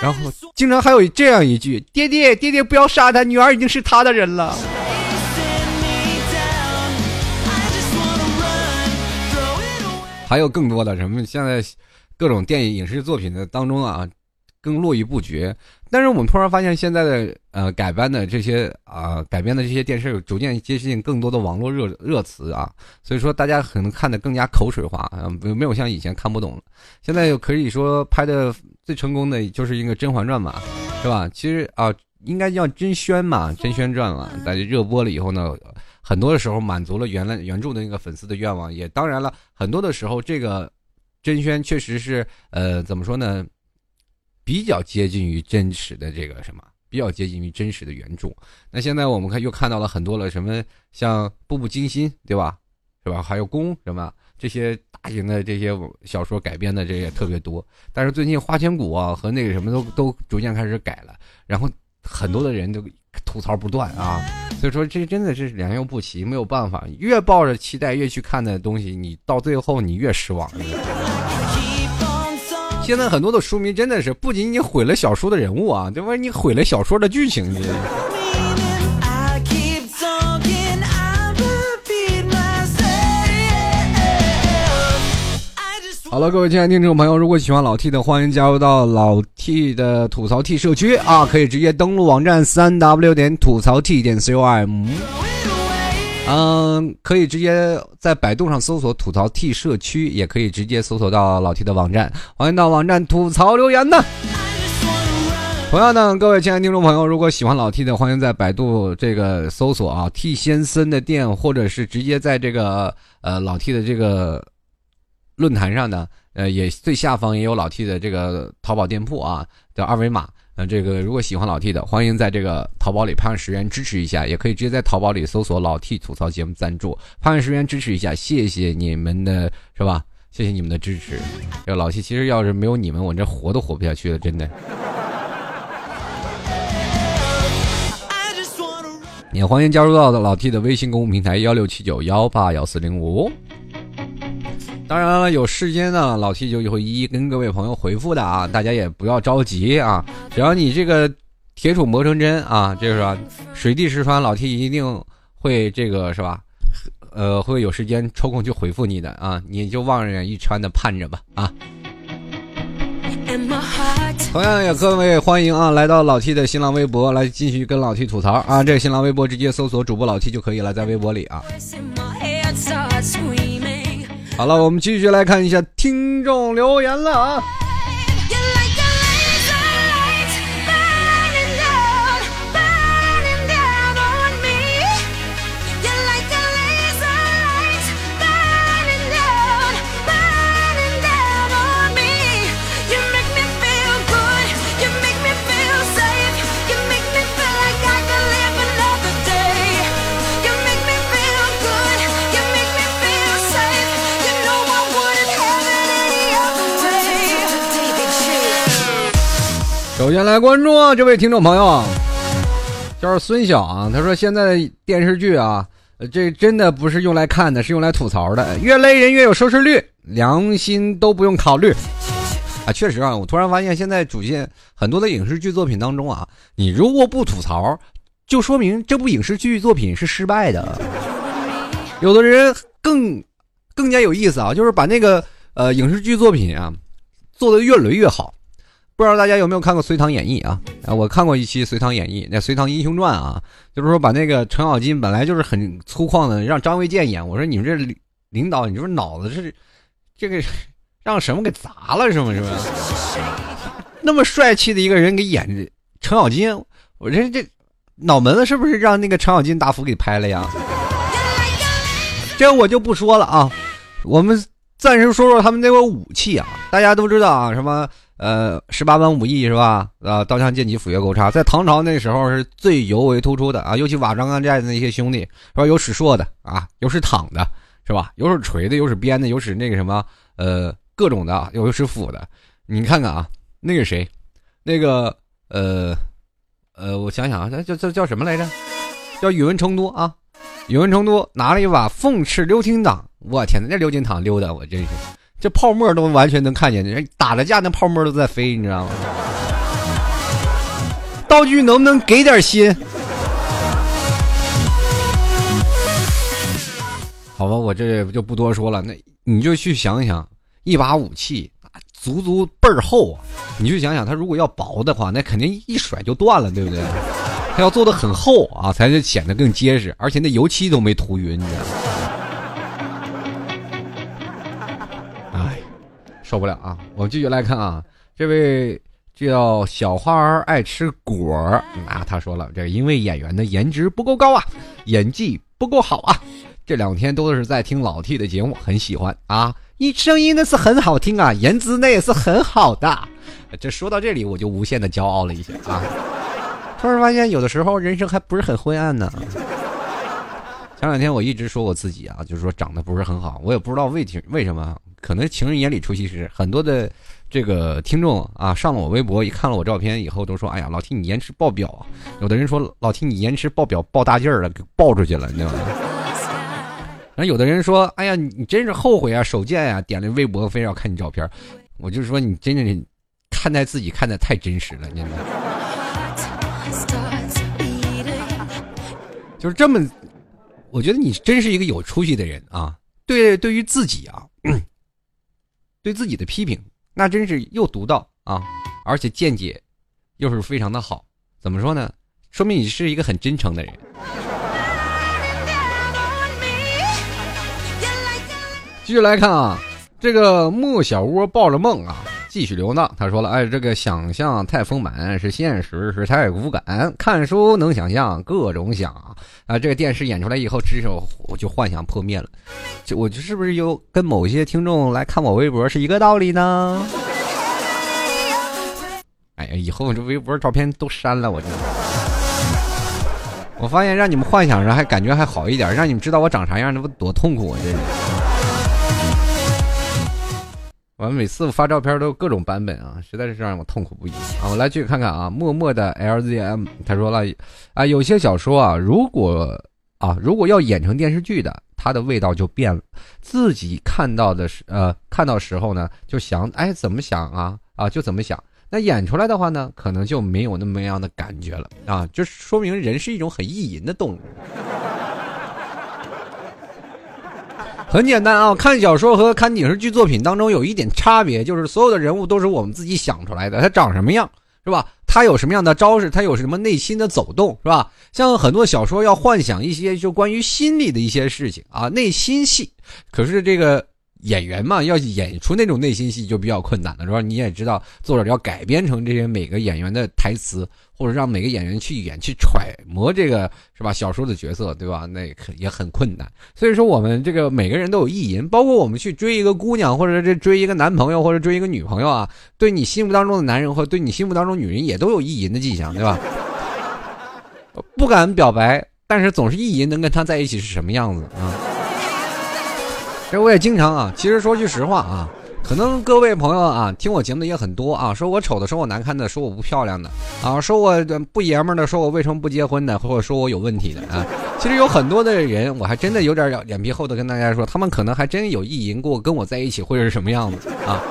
然后经常还有这样一句：“爹爹，爹爹不要杀他，女儿已经是他的人了。”还有更多的什么？现在各种电影影视作品的当中啊，更络绎不绝。但是我们突然发现，现在的呃改编的这些啊改编的这些电视，逐渐接近更多的网络热热词啊，所以说大家可能看的更加口水化啊，没有像以前看不懂。现在又可以说拍的最成功的就是一个《甄嬛传》嘛，是吧？其实啊，应该叫《甄轩》嘛，《甄轩传》嘛，大家热播了以后呢，很多的时候满足了原来原著的那个粉丝的愿望，也当然了很多的时候，这个甄轩确实是呃怎么说呢？比较接近于真实的这个什么，比较接近于真实的原著。那现在我们看又看到了很多了，什么像《步步惊心》，对吧？是吧？还有《宫》什么这些大型的这些小说改编的这也特别多。但是最近《花千骨》啊和那个什么都都逐渐开始改了，然后很多的人都吐槽不断啊。所以说这真的是良莠不齐，没有办法。越抱着期待越去看的东西，你到最后你越失望。现在很多的书迷真的是不仅仅毁了小说的人物啊，对吧？你毁了小说的剧情。好了，各位亲爱的听众朋友，如果喜欢老 T 的，欢迎加入到老 T 的吐槽 T 社区啊，可以直接登录网站三 w 点吐槽 T 点 com。嗯，可以直接在百度上搜索“吐槽 T 社区”，也可以直接搜索到老 T 的网站。欢迎到网站吐槽留言呢。同样呢，各位亲爱的听众朋友，如果喜欢老 T 的，欢迎在百度这个搜索啊 “T 先生的店”，或者是直接在这个呃老 T 的这个论坛上呢，呃也最下方也有老 T 的这个淘宝店铺啊的二维码。那这个如果喜欢老 T 的，欢迎在这个淘宝里拍上十元支持一下，也可以直接在淘宝里搜索“老 T 吐槽节目赞助”，拍上十元支持一下，谢谢你们的是吧？谢谢你们的支持。这个老 T 其实要是没有你们，我这活都活不下去了，真的。也欢迎加入到老 T 的微信公众平台幺六七九幺八幺四零五。当然了，有时间呢，老 T 就会一一跟各位朋友回复的啊，大家也不要着急啊，只要你这个铁杵磨成针啊，这个水滴石穿，老 T 一定会这个是吧？呃，会有时间抽空去回复你的啊，你就望眼欲穿的盼着吧啊。同样也各位欢迎啊，来到老 T 的新浪微博来继续跟老 T 吐槽啊，这个新浪微博直接搜索主播老 T 就可以了，在微博里啊。好了，我们继续来看一下听众留言了啊。首先来关注啊，这位听众朋友，叫孙晓啊，他说现在电视剧啊，这真的不是用来看的，是用来吐槽的，越雷人越有收视率，良心都不用考虑啊。确实啊，我突然发现现在主线很多的影视剧作品当中啊，你如果不吐槽，就说明这部影视剧作品是失败的。有的人更更加有意思啊，就是把那个呃影视剧作品啊做的越雷越好。不知道大家有没有看过《隋唐演义》啊？啊，我看过一期《隋唐演义》，那《隋唐英雄传》啊，就是说把那个程咬金本来就是很粗犷的，让张卫健演。我说你们这领导，你说脑子是这个让什么给砸了是吗？是吧？那么帅气的一个人给演程咬金，我这这脑门子是不是让那个程咬金大夫给拍了呀？这我就不说了啊，我们暂时说说他们那个武器啊，大家都知道啊，什么？呃，十八般武艺是吧？啊，刀枪剑戟斧钺钩叉，在唐朝那时候是最尤为突出的啊。尤其瓦岗岗寨的那些兄弟，是吧？有使槊的啊，有使躺的，是吧？有使锤的，有使鞭的，有使那个什么，呃，各种的，有使斧的。你看看啊，那个谁，那个呃呃，我想想啊，叫叫叫什么来着？叫宇文成都啊。宇文成都拿了一把凤翅鎏金党，我天哪，那鎏金党溜的，我真是。这泡沫都完全能看见，人打了架那泡沫都在飞，你知道吗？道具能不能给点心？好吧，我这就不多说了。那你就去想想，一把武器，足足倍儿厚啊！你就想想，它如果要薄的话，那肯定一甩就断了，对不对？它要做的很厚啊，才能显得更结实，而且那油漆都没涂匀，你知道吗？受不了啊！我们继续来看啊，这位叫小花儿爱吃果儿啊，他说了，这因为演员的颜值不够高啊，演技不够好啊。这两天都是在听老 T 的节目，很喜欢啊！你声音那是很好听啊，颜值那也是很好的。这说到这里，我就无限的骄傲了一下啊！突然发现，有的时候人生还不是很灰暗呢。前两天我一直说我自己啊，就是说长得不是很好，我也不知道为情为什么，可能情人眼里出西施。很多的这个听众啊，上了我微博，一看了我照片以后，都说：“哎呀，老 T 你颜值爆表啊！”有的人说：“老 T 你颜值爆表，爆大劲儿了，给爆出去了，你知道吗？”然后有的人说：“哎呀，你真是后悔啊，手贱呀！点了微博，非要看你照片。”我就说：“你真的看待自己看的太真实了，你知道吗。”就是这么，我觉得你真是一个有出息的人啊！对，对于自己啊，对自己的批评，那真是又独到啊，而且见解又是非常的好。怎么说呢？说明你是一个很真诚的人。继续来看啊，这个莫小窝抱着梦啊，继续流浪。他说了：“哎，这个想象太丰满，是现实是太骨感。看书能想象各种想啊，这个电视演出来以后，只手我就幻想破灭了。就我就是不是有跟某些听众来看我微博是一个道理呢？哎呀，以后这微博照片都删了，我这。我发现让你们幻想着还感觉还好一点，让你们知道我长啥样，那不多痛苦啊！这是。”我们每次发照片都有各种版本啊，实在是让我痛苦不已啊！我来继续看看啊，默默的 LZM 他说了啊，有些小说啊，如果啊如果要演成电视剧的，它的味道就变了。自己看到的时呃看到时候呢，就想哎怎么想啊啊就怎么想。那演出来的话呢，可能就没有那么样的感觉了啊，就说明人是一种很意淫的动物。很简单啊，看小说和看影视剧作品当中有一点差别，就是所有的人物都是我们自己想出来的。他长什么样，是吧？他有什么样的招式？他有什么内心的走动，是吧？像很多小说要幻想一些就关于心理的一些事情啊，内心戏。可是这个。演员嘛，要演出那种内心戏就比较困难了，是吧？你也知道，作者要改编成这些每个演员的台词，或者让每个演员去演、去揣摩这个，是吧？小说的角色，对吧？那也很困难。所以说，我们这个每个人都有意淫，包括我们去追一个姑娘，或者这追一个男朋友，或者追一个女朋友啊，对你心目当中的男人，或对你心目当中女人，也都有意淫的迹象，对吧？不敢表白，但是总是意淫能跟他在一起是什么样子啊？这我也经常啊，其实说句实话啊，可能各位朋友啊听我节目的也很多啊，说我丑的，说我难看的，说我不漂亮的啊，说我不爷们的，说我为什么不结婚的，或者说我有问题的啊。其实有很多的人，我还真的有点脸皮厚的跟大家说，他们可能还真有意淫过跟我在一起会是什么样子啊。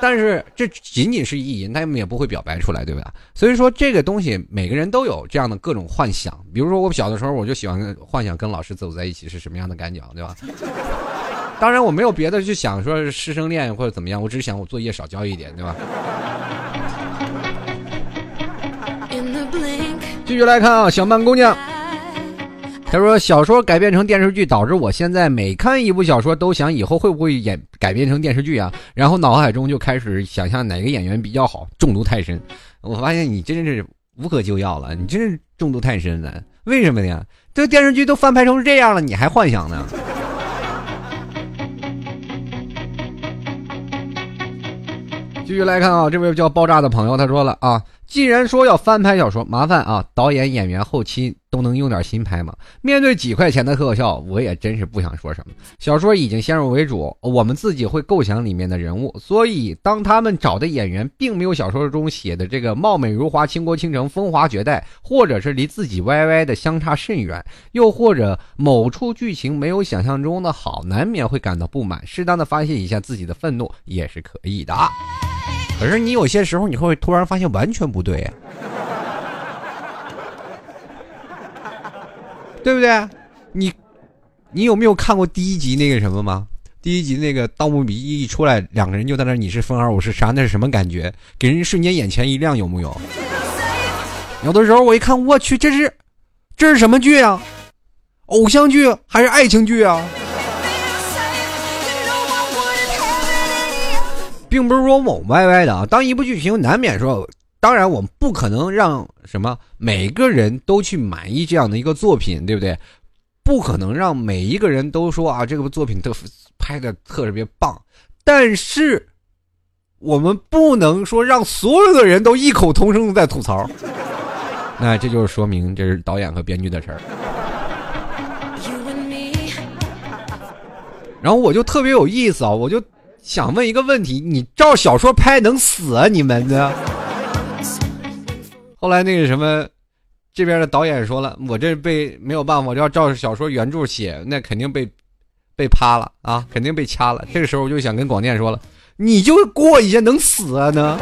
但是这仅仅是意淫，他们也不会表白出来，对吧？所以说这个东西每个人都有这样的各种幻想，比如说我小的时候我就喜欢幻想跟老师走在一起是什么样的感觉，对吧？当然我没有别的去想，说是师生恋或者怎么样，我只是想我作业少交一点，对吧？继续来看啊，小曼姑娘，她说小说改编成电视剧，导致我现在每看一部小说都想以后会不会演改编成电视剧啊？然后脑海中就开始想象哪个演员比较好，中毒太深。我发现你真是无可救药了，你真是中毒太深了。为什么呢？这电视剧都翻拍成这样了，你还幻想呢？继续来看啊，这位叫爆炸的朋友他说了啊，既然说要翻拍小说，麻烦啊，导演、演员、后期都能用点心拍吗？面对几块钱的特效，我也真是不想说什么。小说已经先入为主，我们自己会构想里面的人物，所以当他们找的演员并没有小说中写的这个貌美如花、倾国倾城、风华绝代，或者是离自己歪歪的相差甚远，又或者某处剧情没有想象中的好，难免会感到不满，适当的发泄一下自己的愤怒也是可以的啊。可是你有些时候你会突然发现完全不对呀，对不对？你，你有没有看过第一集那个什么吗？第一集那个《盗墓笔记》一出来，两个人就在那你是风儿，我是沙，那是什么感觉？给人瞬间眼前一亮，有木有？有的时候我一看，我去，这是这是什么剧啊？偶像剧还是爱情剧啊？并不是说我歪歪的啊。当一部剧情难免说，当然我们不可能让什么每个人都去满意这样的一个作品，对不对？不可能让每一个人都说啊，这个作品特拍的特别棒。但是我们不能说让所有的人都异口同声的在吐槽。那这就是说明这是导演和编剧的事儿。然后我就特别有意思啊，我就想问一个问题：你照小说拍能死啊？你们呢？后来那个什么，这边的导演说了，我这被没有办法，我要照小说原著写，那肯定被被趴了啊，肯定被掐了。这个时候我就想跟广电说了，你就过一下能死啊呢？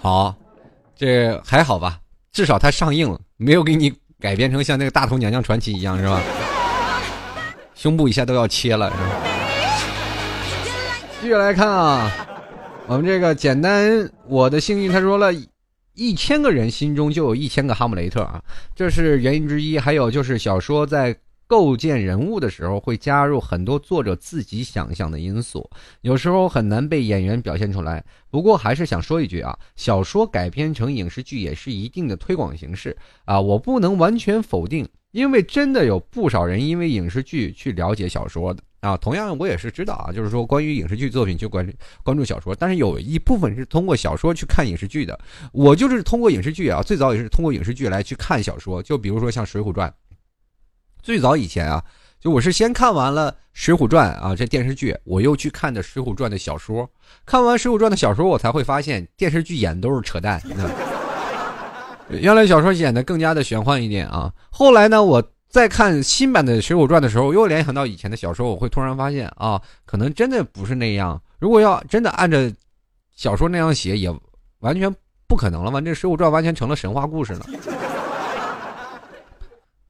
好，这还好吧？至少它上映了，没有给你。改编成像那个《大头娘娘传奇》一样是吧？胸部一下都要切了是吧？继续来看啊，我们这个简单，我的幸运他说了，一千个人心中就有一千个哈姆雷特啊，这是原因之一。还有就是小说在。构建人物的时候，会加入很多作者自己想象的因素，有时候很难被演员表现出来。不过还是想说一句啊，小说改编成影视剧也是一定的推广形式啊，我不能完全否定，因为真的有不少人因为影视剧去了解小说的啊。同样，我也是知道啊，就是说关于影视剧作品去关关注小说，但是有一部分是通过小说去看影视剧的。我就是通过影视剧啊，最早也是通过影视剧来去看小说，就比如说像《水浒传》。最早以前啊，就我是先看完了《水浒传》啊这电视剧，我又去看的《水浒传》的小说。看完《水浒传》的小说，我才会发现电视剧演的都是扯淡。原来小说演的更加的玄幻一点啊。后来呢，我在看新版的《水浒传》的时候，又联想到以前的小说，我会突然发现啊，可能真的不是那样。如果要真的按照小说那样写，也完全不可能了嘛。这《水浒传》完全成了神话故事了。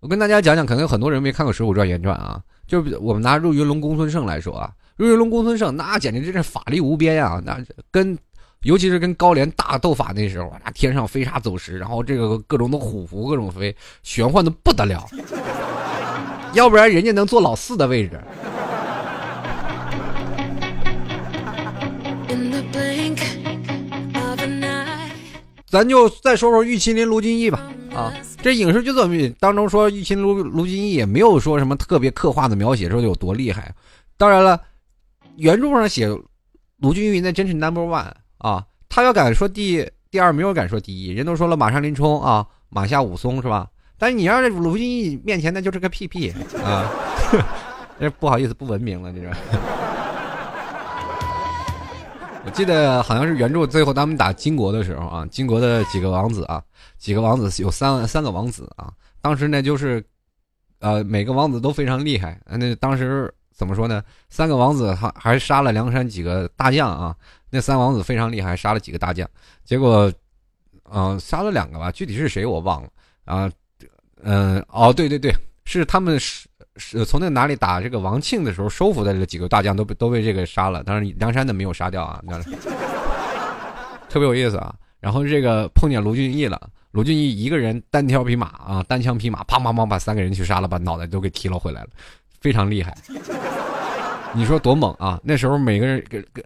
我跟大家讲讲，可能很多人没看过《水浒传》原传啊。就我们拿入云龙公孙胜来说啊，入云龙公孙胜那简直真是法力无边啊！那跟尤其是跟高连大斗法那时候，那天上飞沙走石，然后这个各种的虎符各种飞，玄幻的不得了。要不然人家能坐老四的位置。咱就再说说玉麒麟卢俊义吧，啊。这影视剧作品当中说，玉麒卢卢俊义也没有说什么特别刻画的描写，说有多厉害。当然了，原著上写卢俊义那真是 number one 啊，他要敢说第第二，没有敢说第一。人都说了，马上林冲啊，马下武松是吧？但是你要是卢俊义面前，那就是个屁屁啊！这不好意思，不文明了，这是。我记得好像是原著最后他们打金国的时候啊，金国的几个王子啊。几个王子有三三个王子啊，当时呢就是，呃，每个王子都非常厉害。那当时怎么说呢？三个王子还还杀了梁山几个大将啊。那三王子非常厉害，杀了几个大将。结果，嗯，杀了两个吧，具体是谁我忘了啊。嗯，哦，对对对，是他们是是从那哪里打这个王庆的时候收服的这几个大将都被都被这个杀了，当然梁山的没有杀掉啊。特别有意思啊。然后这个碰见卢俊义了。卢俊义一个人单挑匹马啊，单枪匹马，砰砰砰把三个人去杀了，把脑袋都给提了回来了，非常厉害。你说多猛啊！那时候每个人跟跟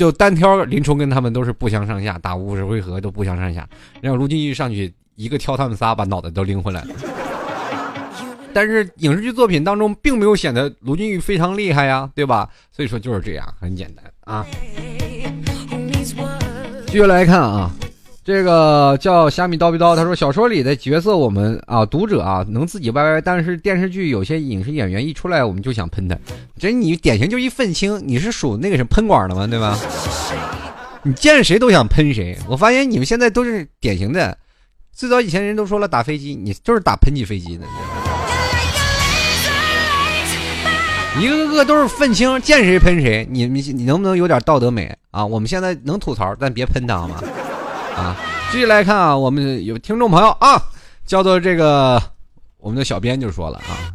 就单挑林冲跟他们都是不相上下，打五十回合都不相上下。然后卢俊义上去一个挑他们仨，把脑袋都拎回来了。但是影视剧作品当中并没有显得卢俊义非常厉害呀，对吧？所以说就是这样，很简单啊。继续来看啊。这个叫虾米叨逼叨，他说小说里的角色我们啊读者啊能自己歪歪，但是电视剧有些影视演员一出来我们就想喷他，这你典型就一愤青，你是属那个什么喷管的吗？对吧？你见谁都想喷谁，我发现你们现在都是典型的，最早以前人都说了打飞机，你就是打喷气飞机的，一个个都是愤青，见谁喷谁，你你你能不能有点道德美啊？我们现在能吐槽，但别喷他好吗？啊，继续来看啊，我们有听众朋友啊，叫做这个我们的小编就说了啊，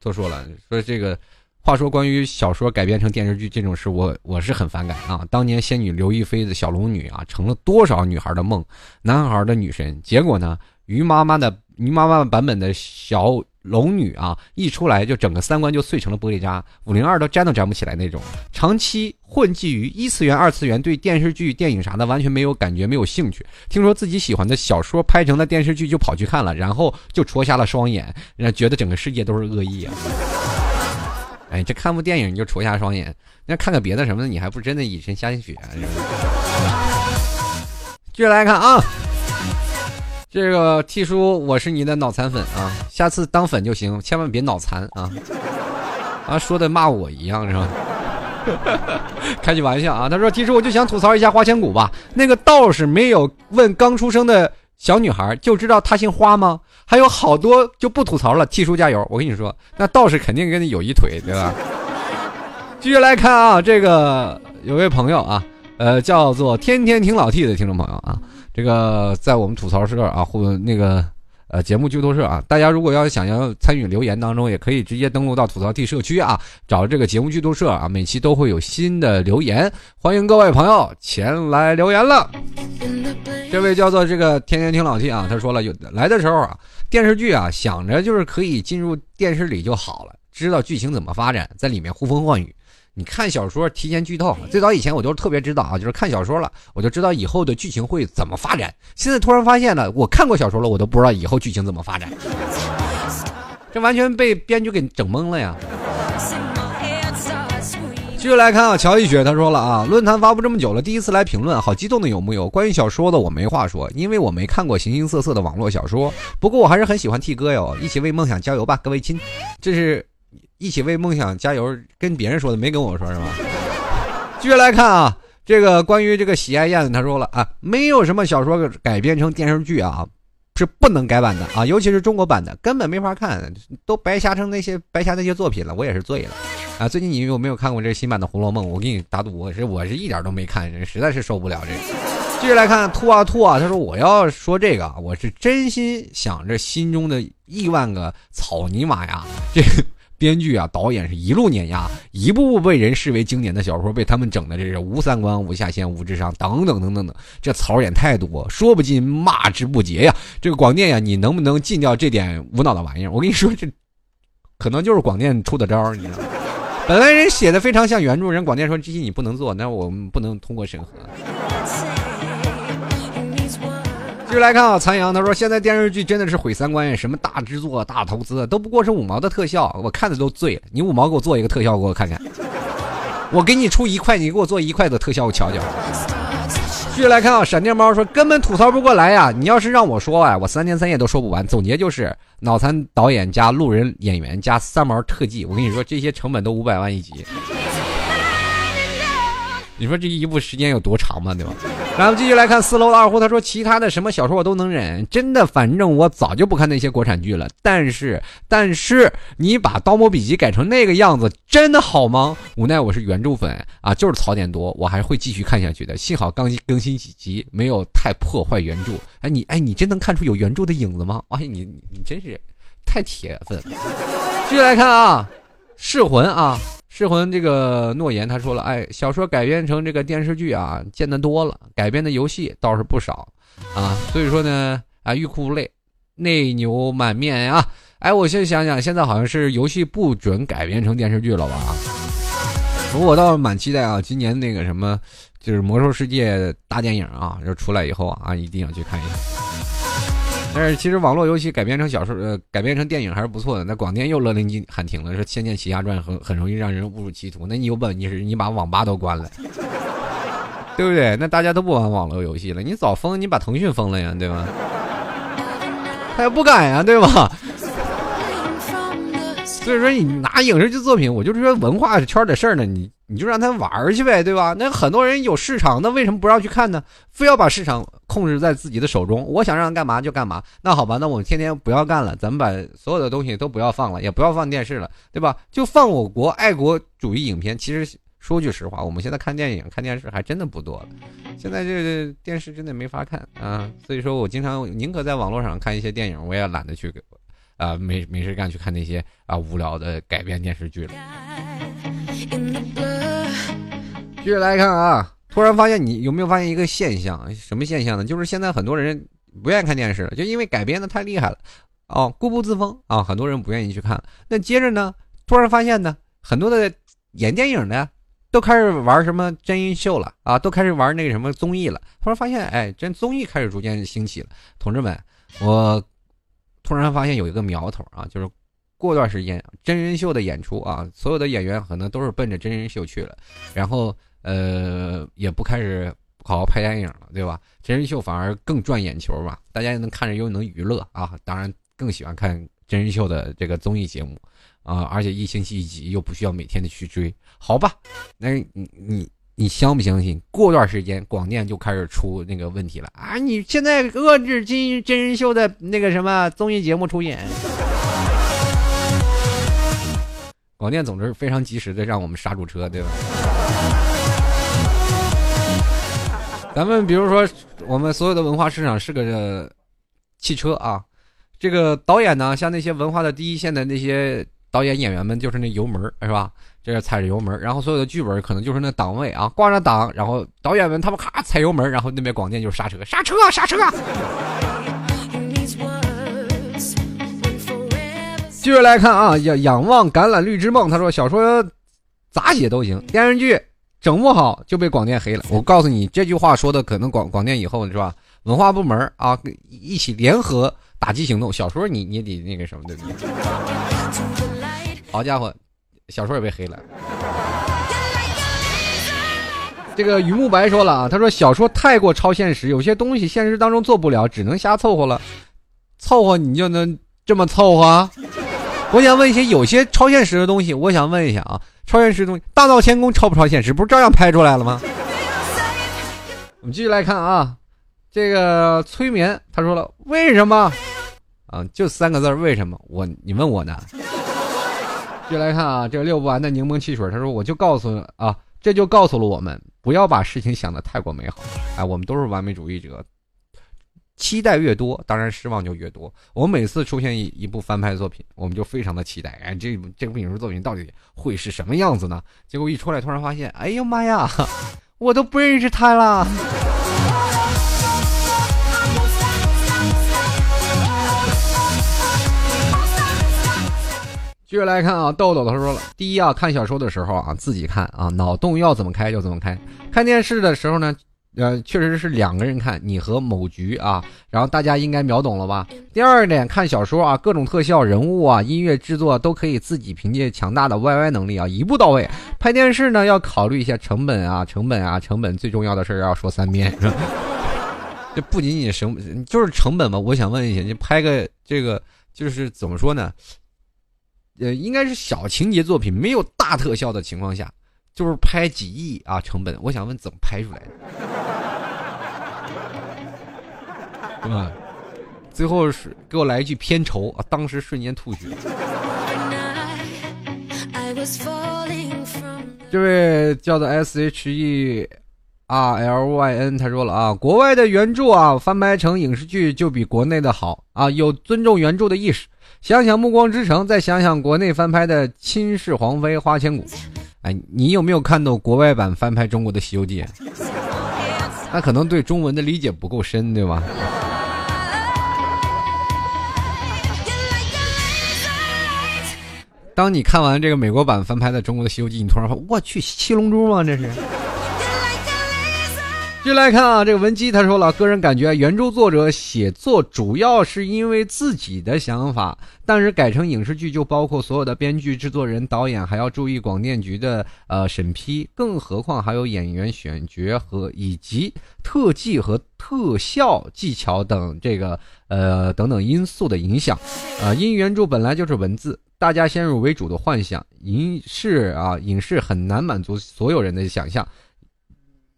都说了，说这个话说关于小说改编成电视剧这种事，我我是很反感啊。当年仙女刘亦菲的小龙女啊，成了多少女孩的梦，男孩的女神。结果呢，于妈妈的泥妈妈版本的小。龙女啊，一出来就整个三观就碎成了玻璃渣，五零二都粘都粘不起来那种。长期混迹于一次元、二次元，对电视剧、电影啥的完全没有感觉，没有兴趣。听说自己喜欢的小说拍成了电视剧，就跑去看了，然后就戳瞎了双眼，觉得整个世界都是恶意啊！哎，这看部电影你就戳瞎双眼，那看个别的什么的，你还不真的以身相许啊？继续来看啊。这个 T 叔，我是你的脑残粉啊，下次当粉就行，千万别脑残啊！啊，说的骂我一样是吧？开句玩笑啊，他说 T 叔，我就想吐槽一下花千骨吧。那个道士没有问刚出生的小女孩就知道她姓花吗？还有好多就不吐槽了，T 叔加油！我跟你说，那道士肯定跟你有一腿，对吧？继续来看啊，这个有位朋友啊，呃，叫做天天听老 T 的听众朋友啊。这个在我们吐槽社啊，或那个呃节目剧透社啊，大家如果要想要参与留言当中，也可以直接登录到吐槽 T 社区啊，找这个节目剧透社啊，每期都会有新的留言，欢迎各位朋友前来留言了。这位叫做这个天天听老 T 啊，他说了，有来的时候啊，电视剧啊，想着就是可以进入电视里就好了，知道剧情怎么发展，在里面呼风唤雨。你看小说提前剧透，最早以前我都特别知道啊，就是看小说了，我就知道以后的剧情会怎么发展。现在突然发现了，我看过小说了，我都不知道以后剧情怎么发展，这完全被编剧给整懵了呀。继续来看啊，乔一雪他说了啊，论坛发布这么久了，第一次来评论，好激动的有木有？关于小说的我没话说，因为我没看过形形色色的网络小说，不过我还是很喜欢 T 哥哟，一起为梦想加油吧，各位亲，这是。一起为梦想加油，跟别人说的，没跟我说是吧？继续来看啊，这个关于这个喜爱燕子，他说了啊，没有什么小说改编成电视剧啊，是不能改版的啊，尤其是中国版的，根本没法看，都白瞎成那些白瞎那些作品了，我也是醉了啊！最近你有没有看过这新版的《红楼梦》？我给你打赌，我是我是一点都没看，实在是受不了这个。继续来看吐啊吐啊，他说我要说这个，我是真心想着心中的亿万个草泥马呀，这。编剧啊，导演是一路碾压，一部部被人视为经典的小说被他们整的这是无三观、无下限、无智商等等等等等，这槽点太多，说不尽，骂之不竭呀！这个广电呀，你能不能禁掉这点无脑的玩意儿？我跟你说，这可能就是广电出的招儿，你知道吗？本来人写的非常像原著，人广电说这些你不能做，那我们不能通过审核。继续来看啊，残阳他说现在电视剧真的是毁三观，什么大制作、大投资都不过是五毛的特效，我看的都醉了。你五毛给我做一个特效给我看看，我给你出一块，你给我做一块的特效我瞧瞧。继续来看啊，闪电猫说根本吐槽不过来呀，你要是让我说啊，我三天三夜都说不完。总结就是脑残导演加路人演员加三毛特技，我跟你说这些成本都五百万一集。你说这一部时间有多长嘛，对吧？然后继续来看四楼的二胡，他说其他的什么小说我都能忍，真的，反正我早就不看那些国产剧了。但是，但是你把《盗墓笔记》改成那个样子，真的好吗？无奈我是原著粉啊，就是槽点多，我还会继续看下去的。幸好刚更新几集，没有太破坏原著。哎，你哎，你真能看出有原著的影子吗？哎，你你真是太铁粉了。继续来看啊，噬魂啊。噬魂这个诺言，他说了，哎，小说改编成这个电视剧啊，见得多了，改编的游戏倒是不少，啊，所以说呢，啊，欲哭无泪，内牛满面啊，哎，我现在想想，现在好像是游戏不准改编成电视剧了吧？不过我倒是蛮期待啊，今年那个什么，就是魔兽世界大电影啊，就出来以后啊，一定要去看一下。但是其实网络游戏改编成小说，呃，改编成电影还是不错的。那广电又勒令你喊停了，说《仙剑奇侠传》很很容易让人误入歧途。那你有本事，你把网吧都关了，对不对？那大家都不玩网络游戏了，你早封，你把腾讯封了呀，对吧？他也不敢呀，对吧？所以说你拿影视剧作品，我就是说文化圈的事儿呢，你你就让他玩去呗，对吧？那很多人有市场，那为什么不让去看呢？非要把市场控制在自己的手中？我想让干嘛就干嘛。那好吧，那我们天天不要干了，咱们把所有的东西都不要放了，也不要放电视了，对吧？就放我国爱国主义影片。其实说句实话，我们现在看电影、看电视还真的不多了。现在这个电视真的没法看啊，所以说我经常宁可在网络上看一些电影，我也懒得去啊没没事干去看那些啊无聊的改编电视剧了。继续来看啊，突然发现你有没有发现一个现象？什么现象呢？就是现在很多人不愿意看电视了，就因为改编的太厉害了，哦，固步自封啊，很多人不愿意去看。那接着呢，突然发现呢，很多的演电影的都开始玩什么真人秀了啊，都开始玩那个什么综艺了。突然发现，哎，真综艺开始逐渐兴起了。同志们，我突然发现有一个苗头啊，就是。过段时间，真人秀的演出啊，所有的演员可能都是奔着真人秀去了，然后呃，也不开始好好拍电影了，对吧？真人秀反而更赚眼球吧，大家也能看着又能娱乐啊，当然更喜欢看真人秀的这个综艺节目啊，而且一星期一集，又不需要每天的去追，好吧？那你你你相不相信？过段时间广电就开始出那个问题了啊！你现在遏制真真人秀的那个什么综艺节目出演。广电总是非常及时的让我们刹住车，对吧？咱们比如说，我们所有的文化市场是个汽车啊，这个导演呢，像那些文化的第一线的那些导演演员们，就是那油门是吧？这是踩着油门，然后所有的剧本可能就是那档位啊，挂着档，然后导演们他们咔踩油门，然后那边广电就刹车，刹车，刹车。继续来看啊，仰仰望橄榄绿之梦。他说小说咋写都行，电视剧整不好就被广电黑了。我告诉你，这句话说的可能广广电以后是吧？文化部门啊，一起联合打击行动。小说你你得那个什么的。好家伙，小说也被黑了。这个雨木白说了啊，他说小说太过超现实，有些东西现实当中做不了，只能瞎凑合了。凑合你就能这么凑合？我想问一些有些超现实的东西，我想问一下啊，超现实东西，大闹天宫超不超现实？不是照样拍出来了吗？我们继续来看啊，这个催眠他说了，为什么？啊，就三个字，为什么？我你问我呢？继续来看啊，这个六不完的柠檬汽水，他说我就告诉啊，这就告诉了我们，不要把事情想的太过美好。哎，我们都是完美主义者。期待越多，当然失望就越多。我们每次出现一一部翻拍作品，我们就非常的期待，哎，这部这部影视作品到底会是什么样子呢？结果一出来，突然发现，哎呦妈呀，我都不认识他了。接着来看啊，豆豆他说了，第一啊，看小说的时候啊，自己看啊，脑洞要怎么开就怎么开；看电视的时候呢。呃，确实是两个人看，你和某局啊，然后大家应该秒懂了吧？第二点，看小说啊，各种特效、人物啊、音乐制作都可以自己凭借强大的 YY 能力啊，一步到位。拍电视呢，要考虑一下成本啊，成本啊，成本最重要的事儿要说三遍。这 不仅仅成就是成本嘛？我想问一下，你拍个这个就是怎么说呢？呃，应该是小情节作品，没有大特效的情况下。就是拍几亿啊成本，我想问怎么拍出来的，对吧？最后是给我来一句片酬啊，当时瞬间吐血。这位叫做 S H E R L Y N，他说了啊，国外的原著啊翻拍成影视剧就比国内的好啊，有尊重原著的意识。想想《暮光之城》，再想想国内翻拍的《倾世皇妃花千骨》。哎，你有没有看到国外版翻拍中国的《西游记》？那可能对中文的理解不够深，对吧？当你看完这个美国版翻拍的中国的《西游记》，你突然说：“我去，七龙珠吗？这是？”继续来看啊，这个文姬他说了，个人感觉原著作者写作主要是因为自己的想法，但是改成影视剧就包括所有的编剧、制作人、导演，还要注意广电局的呃审批，更何况还有演员选角和以及特技和特效技巧等这个呃等等因素的影响。啊，因原著本来就是文字，大家先入为主的幻想，影视啊影视很难满足所有人的想象。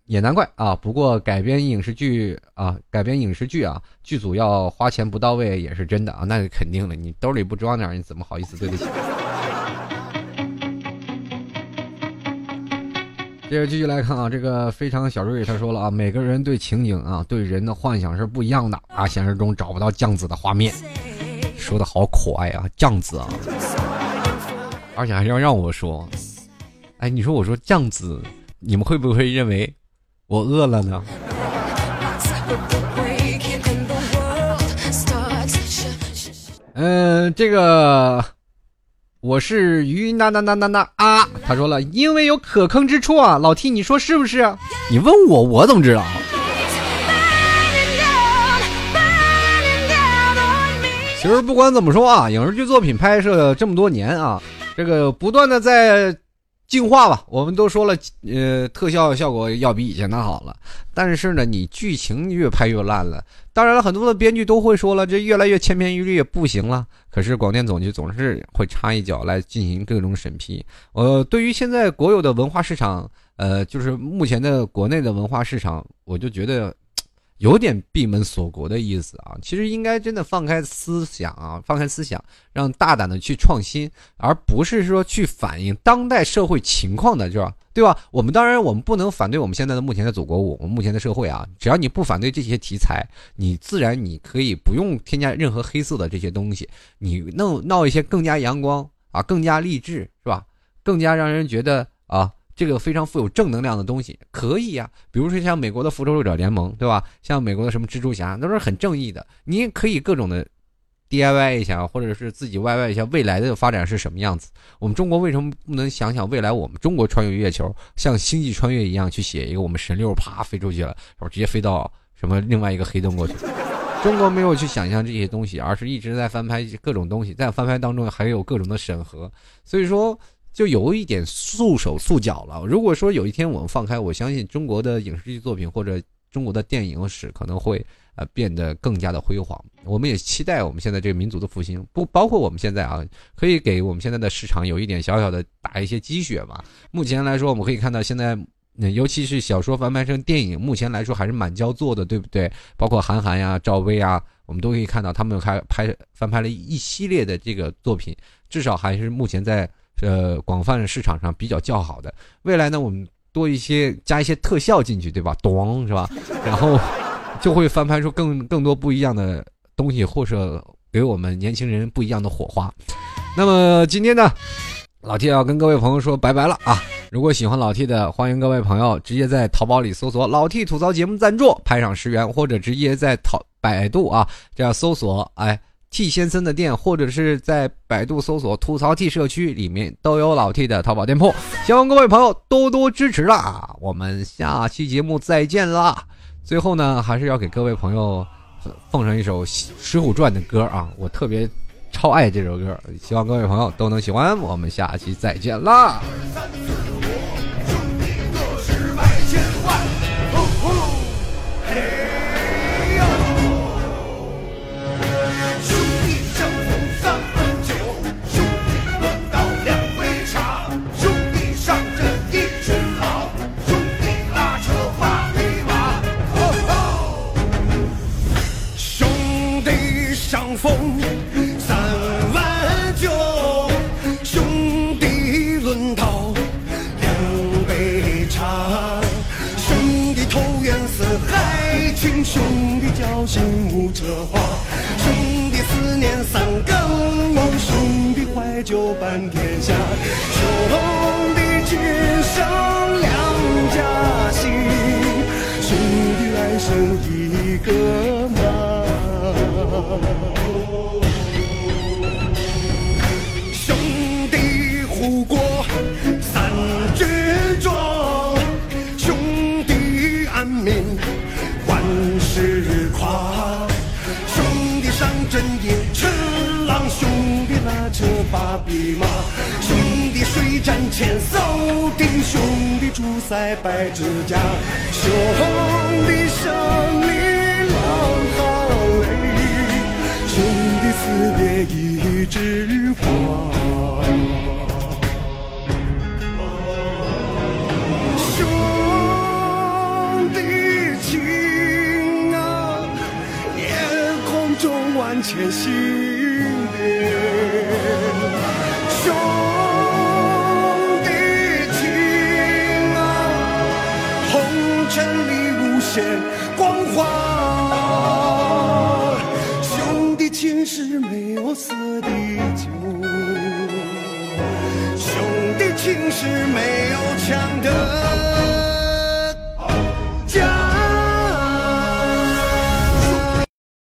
也难怪啊，不过改编影视剧啊，改编影视剧啊，剧组要花钱不到位也是真的啊，那是肯定的。你兜里不装点，你怎么好意思对得起？接着继续来看啊，这个非常小瑞他说了啊，每个人对情景啊，对人的幻想是不一样的啊，现实中找不到酱子的画面。说的好可爱啊，酱子啊，而且还要让我说，哎，你说我说酱子，你们会不会认为我饿了呢？嗯，这个我是鱼那那那那那啊，他说了，因为有可坑之处啊，老 T 你说是不是？你问我，我怎么知道？其实不管怎么说啊，影视剧作品拍摄这么多年啊，这个不断的在。进化吧，我们都说了，呃，特效效果要比以前的好了，但是呢，你剧情越拍越烂了。当然了，很多的编剧都会说了，这越来越千篇一律，不行了。可是广电总局总是会插一脚来进行各种审批。呃，对于现在国有的文化市场，呃，就是目前的国内的文化市场，我就觉得。有点闭门锁国的意思啊，其实应该真的放开思想啊，放开思想，让大胆的去创新，而不是说去反映当代社会情况的，是吧？对吧？我们当然我们不能反对我们现在的目前的祖国，我们目前的社会啊，只要你不反对这些题材，你自然你可以不用添加任何黑色的这些东西，你弄闹一些更加阳光啊，更加励志，是吧？更加让人觉得啊。这个非常富有正能量的东西可以呀，比如说像美国的复仇者联盟，对吧？像美国的什么蜘蛛侠，都是很正义的。你也可以各种的 DIY 一下，或者是自己 YY 一下，未来的发展是什么样子？我们中国为什么不能想想未来我们中国穿越月球，像星际穿越一样去写一个我们神六啪飞出去了，然后直接飞到什么另外一个黑洞过去？中国没有去想象这些东西，而是一直在翻拍各种东西，在翻拍当中还有各种的审核，所以说。就有一点束手束脚了。如果说有一天我们放开，我相信中国的影视剧作品或者中国的电影史可能会呃变得更加的辉煌。我们也期待我们现在这个民族的复兴，不包括我们现在啊，可以给我们现在的市场有一点小小的打一些鸡血吧。目前来说，我们可以看到现在，尤其是小说翻拍成电影，目前来说还是满焦做的，对不对？包括韩寒呀、赵薇啊，我们都可以看到他们还拍翻拍了一系列的这个作品，至少还是目前在。呃，广泛市场上比较较好的，未来呢，我们多一些加一些特效进去，对吧？咚，是吧？然后就会翻拍出更更多不一样的东西，或者给我们年轻人不一样的火花。那么今天呢，老 T 要跟各位朋友说拜拜了啊！如果喜欢老 T 的，欢迎各位朋友直接在淘宝里搜索“老 T 吐槽节目赞助”，拍上十元，或者直接在淘百度啊这样搜索，哎。T 先生的店，或者是在百度搜索“吐槽 T 社区”里面都有老 T 的淘宝店铺，希望各位朋友多多支持啦！我们下期节目再见啦！最后呢，还是要给各位朋友奉上一首《水浒传》的歌啊，我特别超爱这首歌，希望各位朋友都能喜欢。我们下期再见啦！